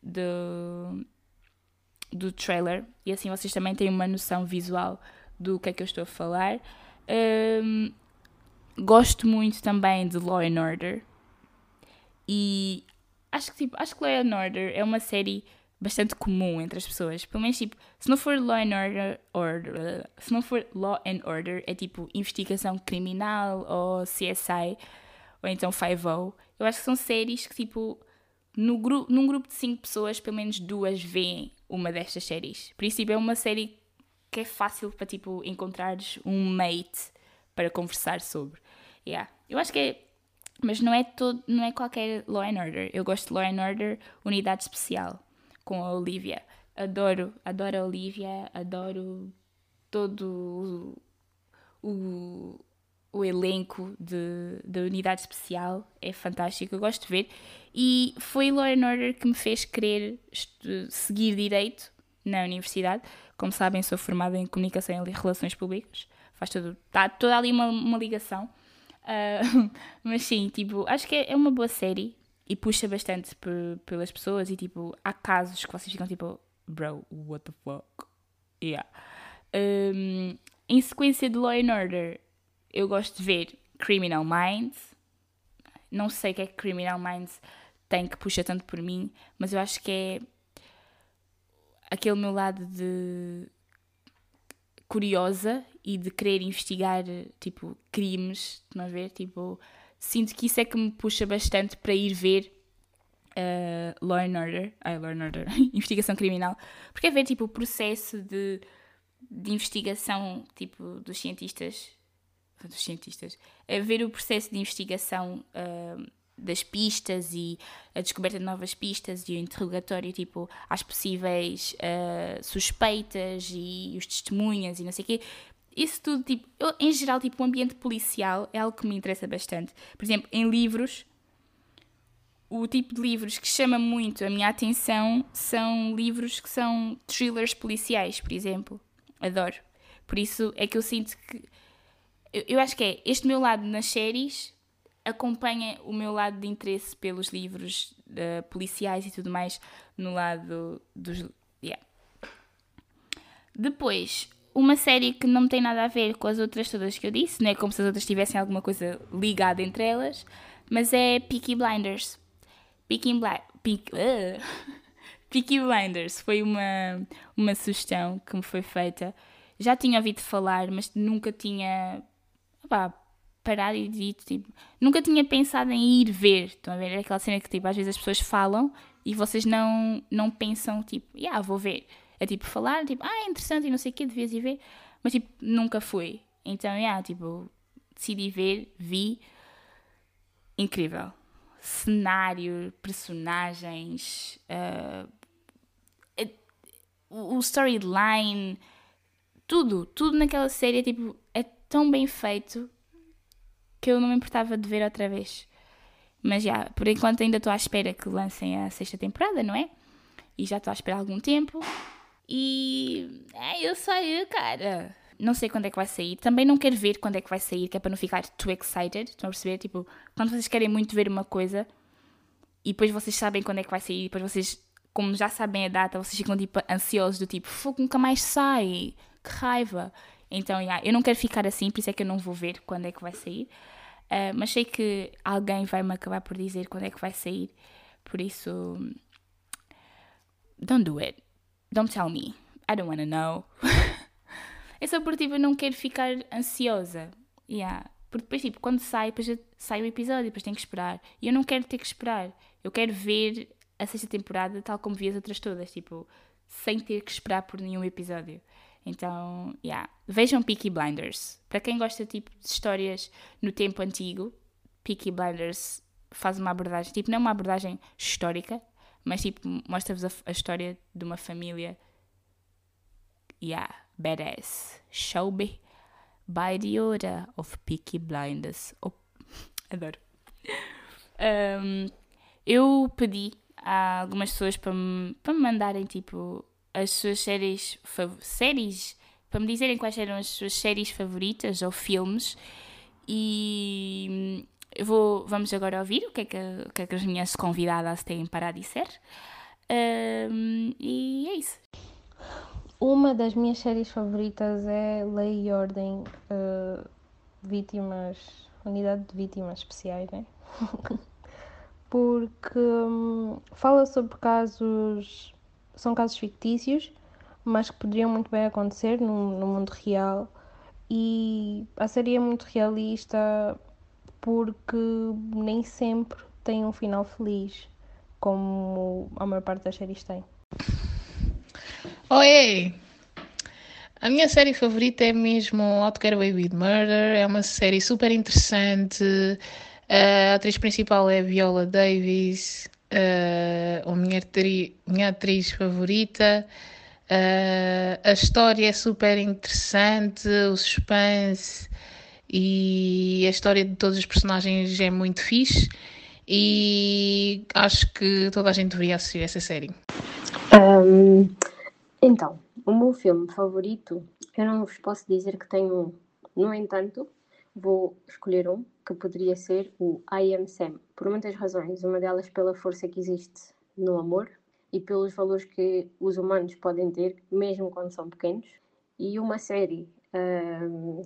do, do trailer e assim vocês também têm uma noção visual do que é que eu estou a falar. Um, gosto muito também de Law and Order. E acho que, tipo, acho que Law and Order é uma série bastante comum entre as pessoas. Pelo menos, tipo, se não for Law and Order, order se não for Law and Order, é tipo investigação criminal ou CSI ou então 5 Eu acho que são séries que, tipo, no gru num grupo de 5 pessoas, pelo menos duas veem uma destas séries. Por isso, tipo, é uma série que é fácil para, tipo, encontrares um mate para conversar sobre. Yeah. Eu acho que é mas não é todo, não é qualquer Law and Order. Eu gosto de Law and Order Unidade Especial com a Olivia. Adoro, adoro a Olivia, adoro todo o, o, o elenco de, da Unidade Especial. É fantástico, eu gosto de ver. E foi Law and Order que me fez querer seguir direito na universidade. Como sabem, sou formada em Comunicação e Relações Públicas. Faz tudo, está toda ali uma, uma ligação. Uh, mas sim, tipo, acho que é, é uma boa série e puxa bastante pelas pessoas e tipo, há casos que vocês ficam tipo, bro, what the fuck? Yeah. Um, em sequência de Law and Order, eu gosto de ver Criminal Minds. Não sei o que é que Criminal Minds tem que puxa tanto por mim, mas eu acho que é aquele meu lado de curiosa e de querer investigar, tipo, crimes, estão a ver? Tipo, sinto que isso é que me puxa bastante para ir ver uh, Law and Order, ah, Law and Order, investigação criminal, porque é ver, tipo, o processo de, de investigação, tipo, dos cientistas, dos cientistas, é ver o processo de investigação uh, das pistas e a descoberta de novas pistas e o interrogatório tipo às possíveis uh, suspeitas e os testemunhas e não sei o quê isso tudo tipo eu, em geral tipo o ambiente policial é algo que me interessa bastante por exemplo em livros o tipo de livros que chama muito a minha atenção são livros que são thrillers policiais por exemplo adoro por isso é que eu sinto que eu, eu acho que é este meu lado nas séries acompanha o meu lado de interesse pelos livros uh, policiais e tudo mais no lado dos. Yeah. Depois, uma série que não tem nada a ver com as outras todas que eu disse, não é como se as outras tivessem alguma coisa ligada entre elas, mas é Peaky Blinders. Peaky, Bli Peaky, uh. Peaky Blinders foi uma, uma sugestão que me foi feita. Já tinha ouvido falar, mas nunca tinha parar e dito, tipo, nunca tinha pensado em ir ver. Estão a ver? É aquela cena que, tipo, às vezes as pessoas falam e vocês não, não pensam, tipo, ah, yeah, vou ver. É tipo, falar, tipo, ah, é interessante e não sei o quê, devias ir ver. Mas, tipo, nunca fui. Então, yeah, tipo, decidi ver, vi. Incrível. Cenário, personagens, uh, o storyline, tudo, tudo naquela série, tipo, é tão bem feito que eu não me importava de ver outra vez. Mas já, por enquanto ainda estou à espera que lancem a sexta temporada, não é? E já estou à espera há algum tempo. E. É, eu saí, cara. Não sei quando é que vai sair. Também não quero ver quando é que vai sair, que é para não ficar too excited. Estão a perceber? Tipo, quando vocês querem muito ver uma coisa e depois vocês sabem quando é que vai sair, e depois vocês, como já sabem a data, vocês ficam tipo ansiosos do tipo, fogo, nunca mais sai. Que raiva. Então, yeah, eu não quero ficar assim, por isso é que eu não vou ver quando é que vai sair. Uh, mas sei que alguém vai me acabar por dizer quando é que vai sair. Por isso. Don't do it. Don't tell me. I don't wanna know. é só porque tipo, eu não quero ficar ansiosa. Yeah. Porque depois, tipo, quando sai, depois sai o episódio, depois tenho que esperar. E eu não quero ter que esperar. Eu quero ver a sexta temporada tal como vi as outras todas, tipo, sem ter que esperar por nenhum episódio. Então, yeah. Vejam Peaky Blinders. Para quem gosta tipo, de histórias no tempo antigo, Peaky Blinders faz uma abordagem, tipo, não é uma abordagem histórica, mas tipo, mostra-vos a, a, história de uma família. Yeah, badass. Shelby by the order of Peaky Blinders. Oh, adoro. Um, eu pedi a algumas pessoas para me, para me mandarem tipo as suas séries, séries para me dizerem quais eram as suas séries favoritas ou filmes e eu vou, vamos agora ouvir o que é que, o que, é que as minhas convidadas têm para dizer um, e é isso. Uma das minhas séries favoritas é Lei e Ordem, uh, vítimas, unidade de vítimas especiais, né? Porque hum, fala sobre casos, são casos fictícios, mas que poderiam muito bem acontecer no, no mundo real. E a série é muito realista porque nem sempre tem um final feliz, como a maior parte das séries tem. Oi! A minha série favorita é mesmo How Get Away with Murder. É uma série super interessante. A atriz principal é Viola Davis, a minha, atri minha atriz favorita. a história é super interessante, o suspense e a história de todos os personagens é muito fixe. E acho que toda a gente deveria assistir essa série. Um, então, o meu filme favorito, eu não vos posso dizer que tenho um. No entanto, vou escolher um que poderia ser o I Am Sam, por muitas razões. Uma delas pela força que existe no amor e pelos valores que os humanos podem ter, mesmo quando são pequenos. E uma série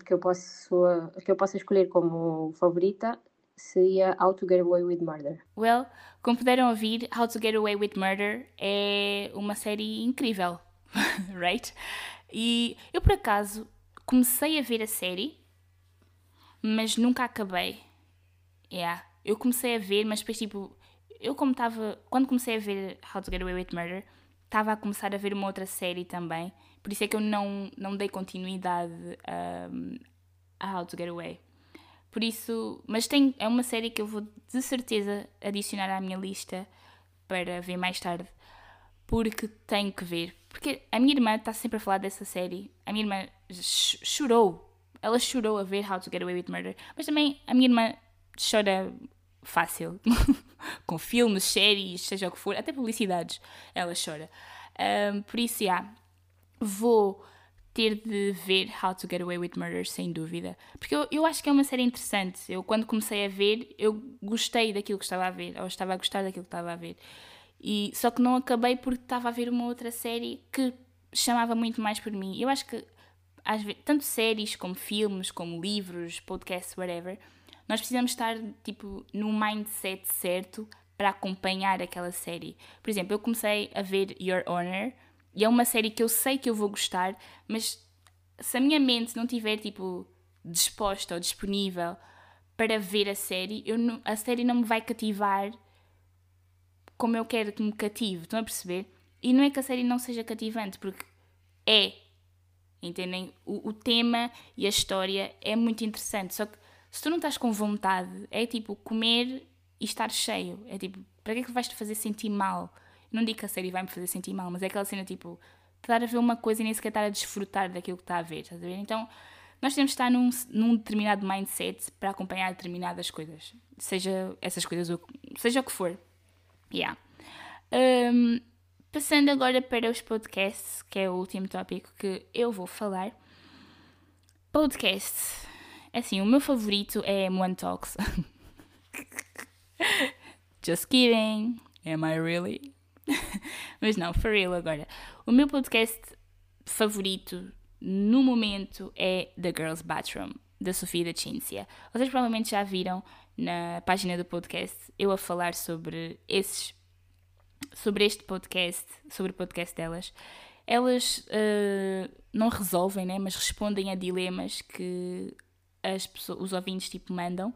que, eu posso, que eu possa escolher como favorita seria How to Get Away with Murder. Well, como puderam ouvir, How to Get Away with Murder é uma série incrível. right? E eu por acaso comecei a ver a série, mas nunca acabei. Yeah. Eu comecei a ver, mas depois tipo, eu como estava, quando comecei a ver How to Get Away with Murder, estava a começar a ver uma outra série também, por isso é que eu não, não dei continuidade a How to Get Away. Por isso, mas tem, é uma série que eu vou de certeza adicionar à minha lista para ver mais tarde porque tenho que ver. Porque a minha irmã está sempre a falar dessa série. A minha irmã chorou. Ela chorou a ver How to Get Away with Murder. Mas também a minha irmã chora fácil. Com filmes, séries, seja o que for, até publicidades, ela chora. Um, por isso, yeah, vou ter de ver How to Get Away with Murder, sem dúvida. Porque eu, eu acho que é uma série interessante. Eu, quando comecei a ver, eu gostei daquilo que estava a ver, ou estava a gostar daquilo que estava a ver. E, só que não acabei porque estava a ver uma outra série que chamava muito mais por mim. Eu acho que, às vezes, tanto séries como filmes, como livros, podcasts, whatever, nós precisamos estar tipo, no mindset certo para acompanhar aquela série. Por exemplo, eu comecei a ver Your Honor e é uma série que eu sei que eu vou gostar, mas se a minha mente não estiver tipo disposta ou disponível para ver a série, eu não, a série não me vai cativar como eu quero que me cative. Estão a perceber? E não é que a série não seja cativante, porque é. Entendem? O, o tema e a história é muito interessante. Só que se tu não estás com vontade, é tipo comer e estar cheio. É tipo, para que é que vais-te fazer sentir mal? Não digo que a série vai me fazer sentir mal, mas é aquela cena tipo, estar a ver uma coisa e nem sequer estar a desfrutar daquilo que está a ver, estás a ver? Então, nós temos de estar num, num determinado mindset para acompanhar determinadas coisas. Seja essas coisas, seja o que for. Yeah. Um, passando agora para os podcasts, que é o último tópico que eu vou falar. Podcast. Assim, o meu favorito é One Talks. Just kidding. Am I really? Mas não, for real agora. O meu podcast favorito no momento é The Girls Bathroom, da Sofia da Cinzia. Vocês provavelmente já viram na página do podcast eu a falar sobre esses sobre este podcast, sobre o podcast delas. Elas uh, não resolvem, né, mas respondem a dilemas que as pessoas, os ouvintes tipo mandam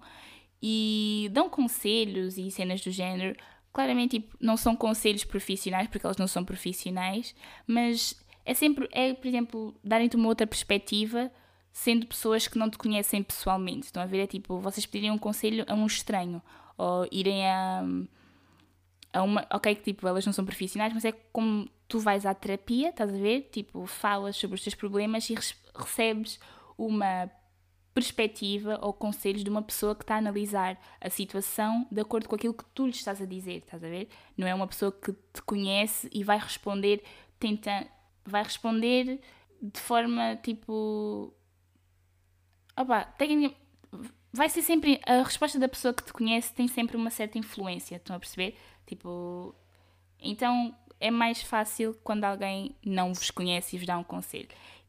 e dão conselhos e cenas do género. Claramente tipo, não são conselhos profissionais porque elas não são profissionais, mas é sempre é, por exemplo, darem-te uma outra perspectiva sendo pessoas que não te conhecem pessoalmente. Estão a ver? É tipo, vocês pediriam um conselho a um estranho ou irem a, a uma. Ok, que tipo, elas não são profissionais, mas é como tu vais à terapia, estás a ver? Tipo, falas sobre os teus problemas e recebes uma perspectiva ou conselhos de uma pessoa que está a analisar a situação de acordo com aquilo que tu lhe estás a dizer, estás a ver? Não é uma pessoa que te conhece e vai responder, tenta, vai responder de forma tipo opa, tem, vai ser sempre. A resposta da pessoa que te conhece tem sempre uma certa influência, estão a perceber? Tipo. Então é mais fácil quando alguém não vos conhece e vos dá um conselho.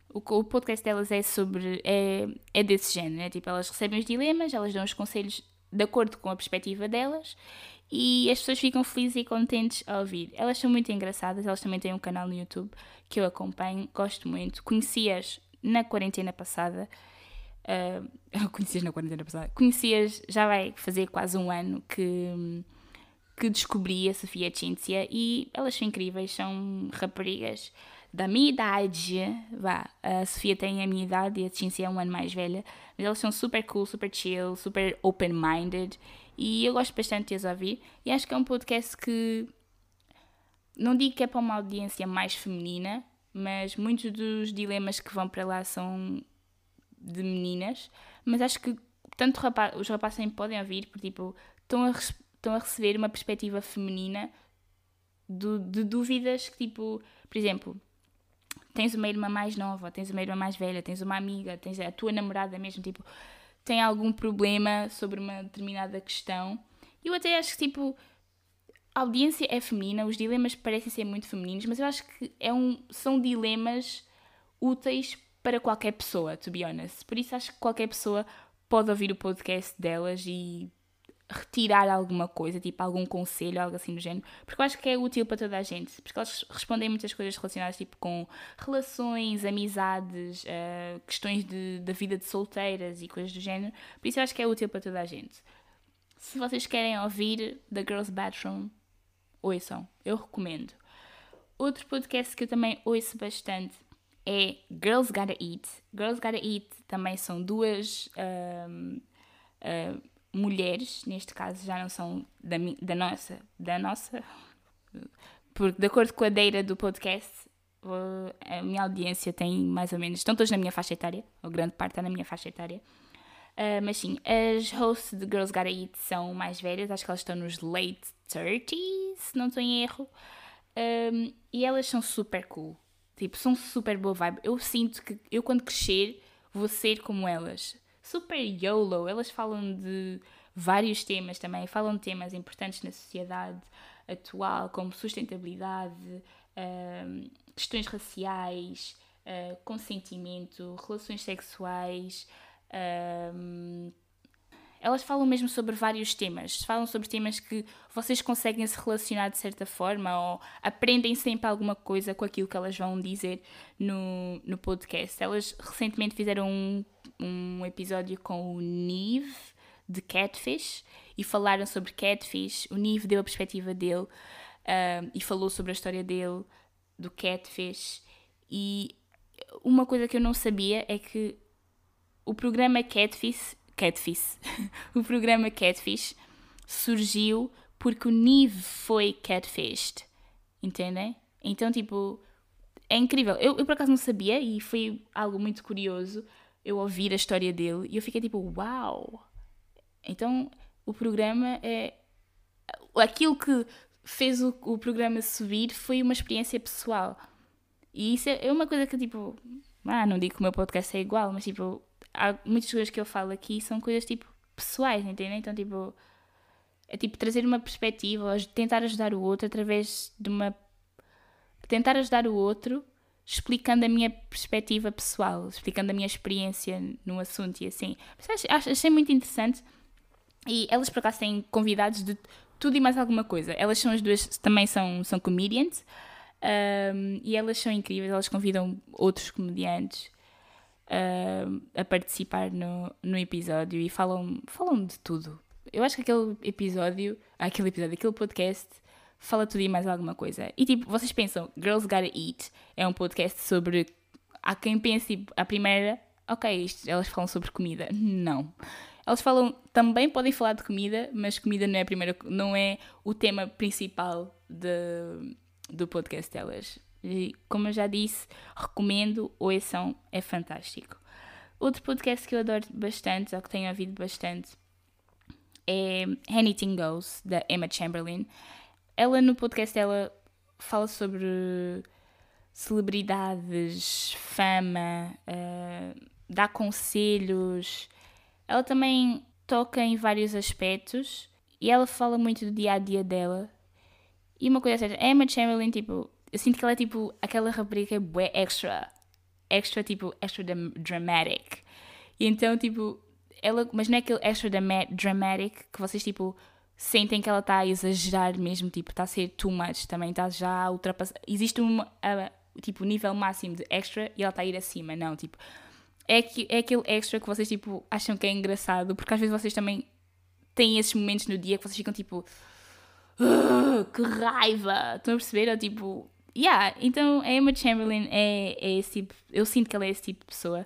O, o podcast delas é sobre. É, é desse género, né? Tipo, elas recebem os dilemas, elas dão os conselhos de acordo com a perspectiva delas e as pessoas ficam felizes e contentes a ouvir. Elas são muito engraçadas, elas também têm um canal no YouTube que eu acompanho, gosto muito. Conheci-as na quarentena passada. Uh, conheci-as na quarentena passada. Conheci-as, já vai fazer quase um ano que, que descobri a Sofia Cinzia e elas são incríveis, são raparigas da minha idade, vá, a Sofia tem a minha idade e a Cinzia é um ano mais velha, mas elas são super cool, super chill, super open-minded e eu gosto bastante de as ouvir e acho que é um podcast que não digo que é para uma audiência mais feminina, mas muitos dos dilemas que vão para lá são de meninas, mas acho que tanto rapaz, os rapazes também podem ouvir, porque tipo, estão a, estão a receber uma perspectiva feminina do, de dúvidas que tipo, por exemplo, tens uma irmã mais nova, tens uma irmã mais velha, tens uma amiga, tens a tua namorada mesmo, tipo, tem algum problema sobre uma determinada questão. Eu até acho que, tipo, a audiência é feminina, os dilemas parecem ser muito femininos, mas eu acho que é um, são dilemas úteis para qualquer pessoa, to be honest. Por isso acho que qualquer pessoa pode ouvir o podcast delas e retirar alguma coisa, tipo algum conselho, algo assim do género, porque eu acho que é útil para toda a gente, porque elas respondem muitas coisas relacionadas tipo com relações, amizades, uh, questões de, da vida de solteiras e coisas do género, por isso eu acho que é útil para toda a gente. Se vocês querem ouvir The Girls Bathroom, ouçam, eu recomendo. Outro podcast que eu também ouço bastante é Girls Gotta Eat. Girls Gotta Eat também são duas. Um, uh, mulheres, neste caso já não são da, da nossa, da nossa, porque de acordo com a deira do podcast, a minha audiência tem mais ou menos, estão todos na minha faixa etária, ou grande parte está na minha faixa etária. Uh, mas sim, as hosts de Girls Gotta Eat são mais velhas, acho que elas estão nos late 30s, se não estou em erro. Um, e elas são super cool. Tipo, são super boa vibe. Eu sinto que eu, quando crescer, vou ser como elas super YOLO. Elas falam de vários temas também, falam de temas importantes na sociedade atual, como sustentabilidade, questões raciais, uh, consentimento, relações sexuais. Elas falam mesmo sobre vários temas. Falam sobre temas que vocês conseguem se relacionar de certa forma ou aprendem sempre alguma coisa com aquilo que elas vão dizer no, no podcast. Elas recentemente fizeram um um episódio com o Nive de Catfish e falaram sobre Catfish. O Nive deu a perspectiva dele uh, e falou sobre a história dele, do Catfish. E uma coisa que eu não sabia é que o programa Catfish, Catfish, o programa Catfish surgiu porque o Nive foi catfished, entendem? Então, tipo, é incrível. Eu, eu por acaso não sabia e foi algo muito curioso eu ouvir a história dele e eu fiquei tipo, uau! Então o programa é. Aquilo que fez o, o programa subir foi uma experiência pessoal. E isso é, é uma coisa que, tipo, ah, não digo que o meu podcast é igual, mas, tipo, há muitas coisas que eu falo aqui são coisas, tipo, pessoais, entendem? Então, tipo, é tipo trazer uma perspectiva, tentar ajudar o outro através de uma. Tentar ajudar o outro explicando a minha perspectiva pessoal, explicando a minha experiência no assunto e assim. Achei, achei muito interessante. E elas por acaso têm convidados de tudo e mais alguma coisa. Elas são as duas, também são, são comedians. Um, e elas são incríveis, elas convidam outros comediantes um, a participar no, no episódio e falam, falam de tudo. Eu acho que aquele episódio, aquele episódio, aquele podcast fala tudo e mais alguma coisa. E tipo, vocês pensam, Girls Gotta Eat é um podcast sobre. Há quem pense, tipo, a primeira, ok, isto, elas falam sobre comida. Não. Elas falam, também podem falar de comida, mas comida não é a primeira, não é o tema principal de, do podcast delas. E, como eu já disse, recomendo, ouçam, é fantástico. Outro podcast que eu adoro bastante, ou que tenho ouvido bastante, é Anything Goes, da Emma Chamberlain. Ela no podcast dela fala sobre celebridades, fama, uh, dá conselhos. Ela também toca em vários aspectos e ela fala muito do dia a dia dela. E uma coisa certa, Emma Chamberlain, tipo, eu sinto que ela é tipo aquela rapariga bué extra. extra, tipo, extra dramatic. E então, tipo, ela, mas não é aquele extra dramatic que vocês, tipo, sentem que ela está a exagerar mesmo, tipo, está a ser too much também, está já a ultrapassar. Existe um, uh, tipo, nível máximo de extra e ela está a ir acima, não, tipo. É, que, é aquele extra que vocês, tipo, acham que é engraçado, porque às vezes vocês também têm esses momentos no dia que vocês ficam, tipo, que raiva! Estão a perceber? Ou tipo, yeah, então a Emma Chamberlain é, é esse tipo, eu sinto que ela é esse tipo de pessoa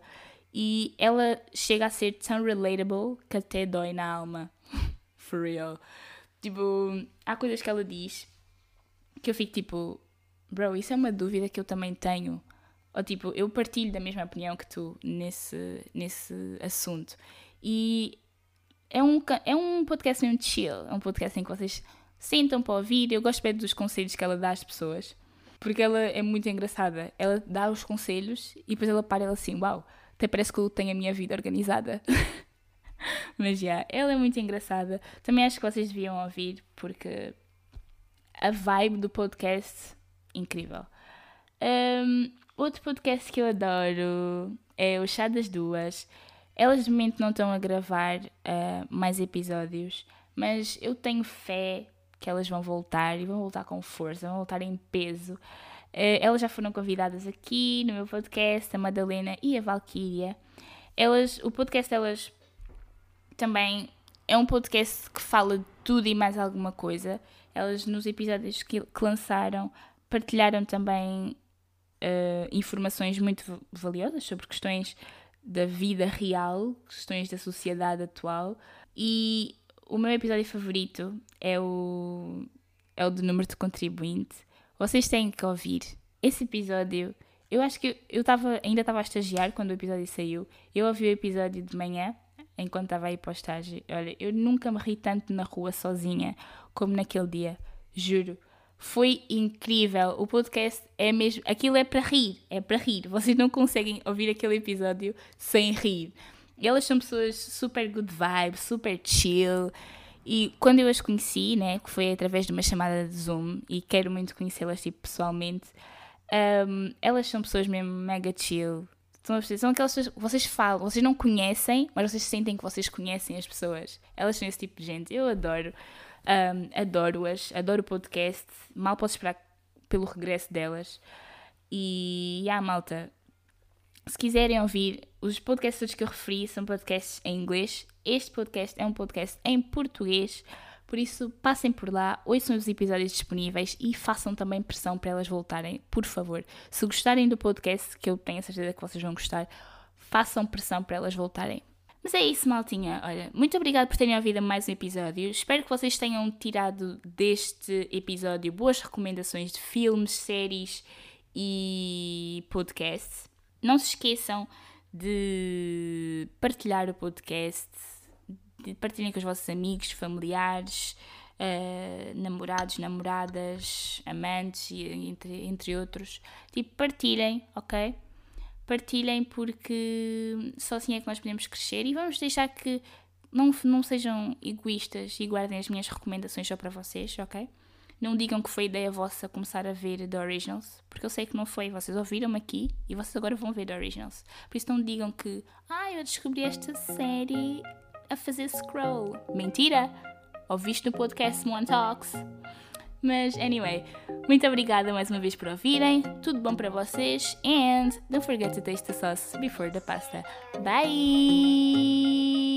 e ela chega a ser tão relatable que até dói na alma. For real. Tipo, há coisas que ela diz que eu fico tipo, bro, isso é uma dúvida que eu também tenho. Ou tipo, eu partilho da mesma opinião que tu nesse, nesse assunto. E é um, é um podcast mesmo chill, é um podcast em que vocês sentam para ouvir. Eu gosto bem dos conselhos que ela dá às pessoas, porque ela é muito engraçada. Ela dá os conselhos e depois ela para ela assim, uau, até parece que eu tenho a minha vida organizada. Mas já, yeah, ela é muito engraçada. Também acho que vocês deviam ouvir, porque a vibe do podcast, incrível. Um, outro podcast que eu adoro é o Chá das Duas. Elas de momento não estão a gravar uh, mais episódios, mas eu tenho fé que elas vão voltar e vão voltar com força, vão voltar em peso. Uh, elas já foram convidadas aqui no meu podcast, a Madalena e a Valkyria. Elas, o podcast delas também é um podcast que fala de tudo e mais alguma coisa. Elas, nos episódios que, que lançaram, partilharam também uh, informações muito valiosas sobre questões da vida real, questões da sociedade atual. E o meu episódio favorito é o, é o do número de contribuinte. Vocês têm que ouvir esse episódio. Eu acho que eu tava, ainda estava a estagiar quando o episódio saiu. Eu ouvi o episódio de manhã, enquanto estava aí para o estágio. Olha, eu nunca me ri tanto na rua sozinha como naquele dia. Juro. Foi incrível. O podcast é mesmo. Aquilo é para rir. É para rir. Vocês não conseguem ouvir aquele episódio sem rir. Elas são pessoas super good vibes, super chill. E quando eu as conheci, né, que foi através de uma chamada de Zoom, e quero muito conhecê-las tipo, pessoalmente, um, elas são pessoas mesmo mega chill. São, são aquelas pessoas que vocês falam, vocês não conhecem, mas vocês sentem que vocês conhecem as pessoas. Elas são esse tipo de gente. Eu adoro. Um, adoro-as, adoro o podcast. Mal posso esperar pelo regresso delas. E, ah, malta, se quiserem ouvir, os podcasts que eu referi são podcasts em inglês. Este podcast é um podcast em português. Por isso, passem por lá, ouçam os episódios disponíveis e façam também pressão para elas voltarem, por favor. Se gostarem do podcast, que eu tenho a certeza que vocês vão gostar, façam pressão para elas voltarem. Mas é isso, maltinha. Olha, muito obrigada por terem ouvido mais um episódio. Espero que vocês tenham tirado deste episódio boas recomendações de filmes, séries e podcasts. Não se esqueçam de partilhar o podcast, de partilhem com os vossos amigos, familiares, uh, namorados, namoradas, amantes, entre, entre outros. Tipo, partilhem, ok? Partilhem porque só assim é que nós podemos crescer e vamos deixar que não, não sejam egoístas e guardem as minhas recomendações só para vocês, ok? Não digam que foi ideia vossa começar a ver The Originals, porque eu sei que não foi. Vocês ouviram-me aqui e vocês agora vão ver The Originals. Por isso não digam que, ah, eu descobri esta série a fazer scroll. Mentira! Ouviste no podcast One Talks. Mas, anyway, muito obrigada mais uma vez por ouvirem. Tudo bom para vocês. And don't forget to taste the sauce before the pasta. Bye!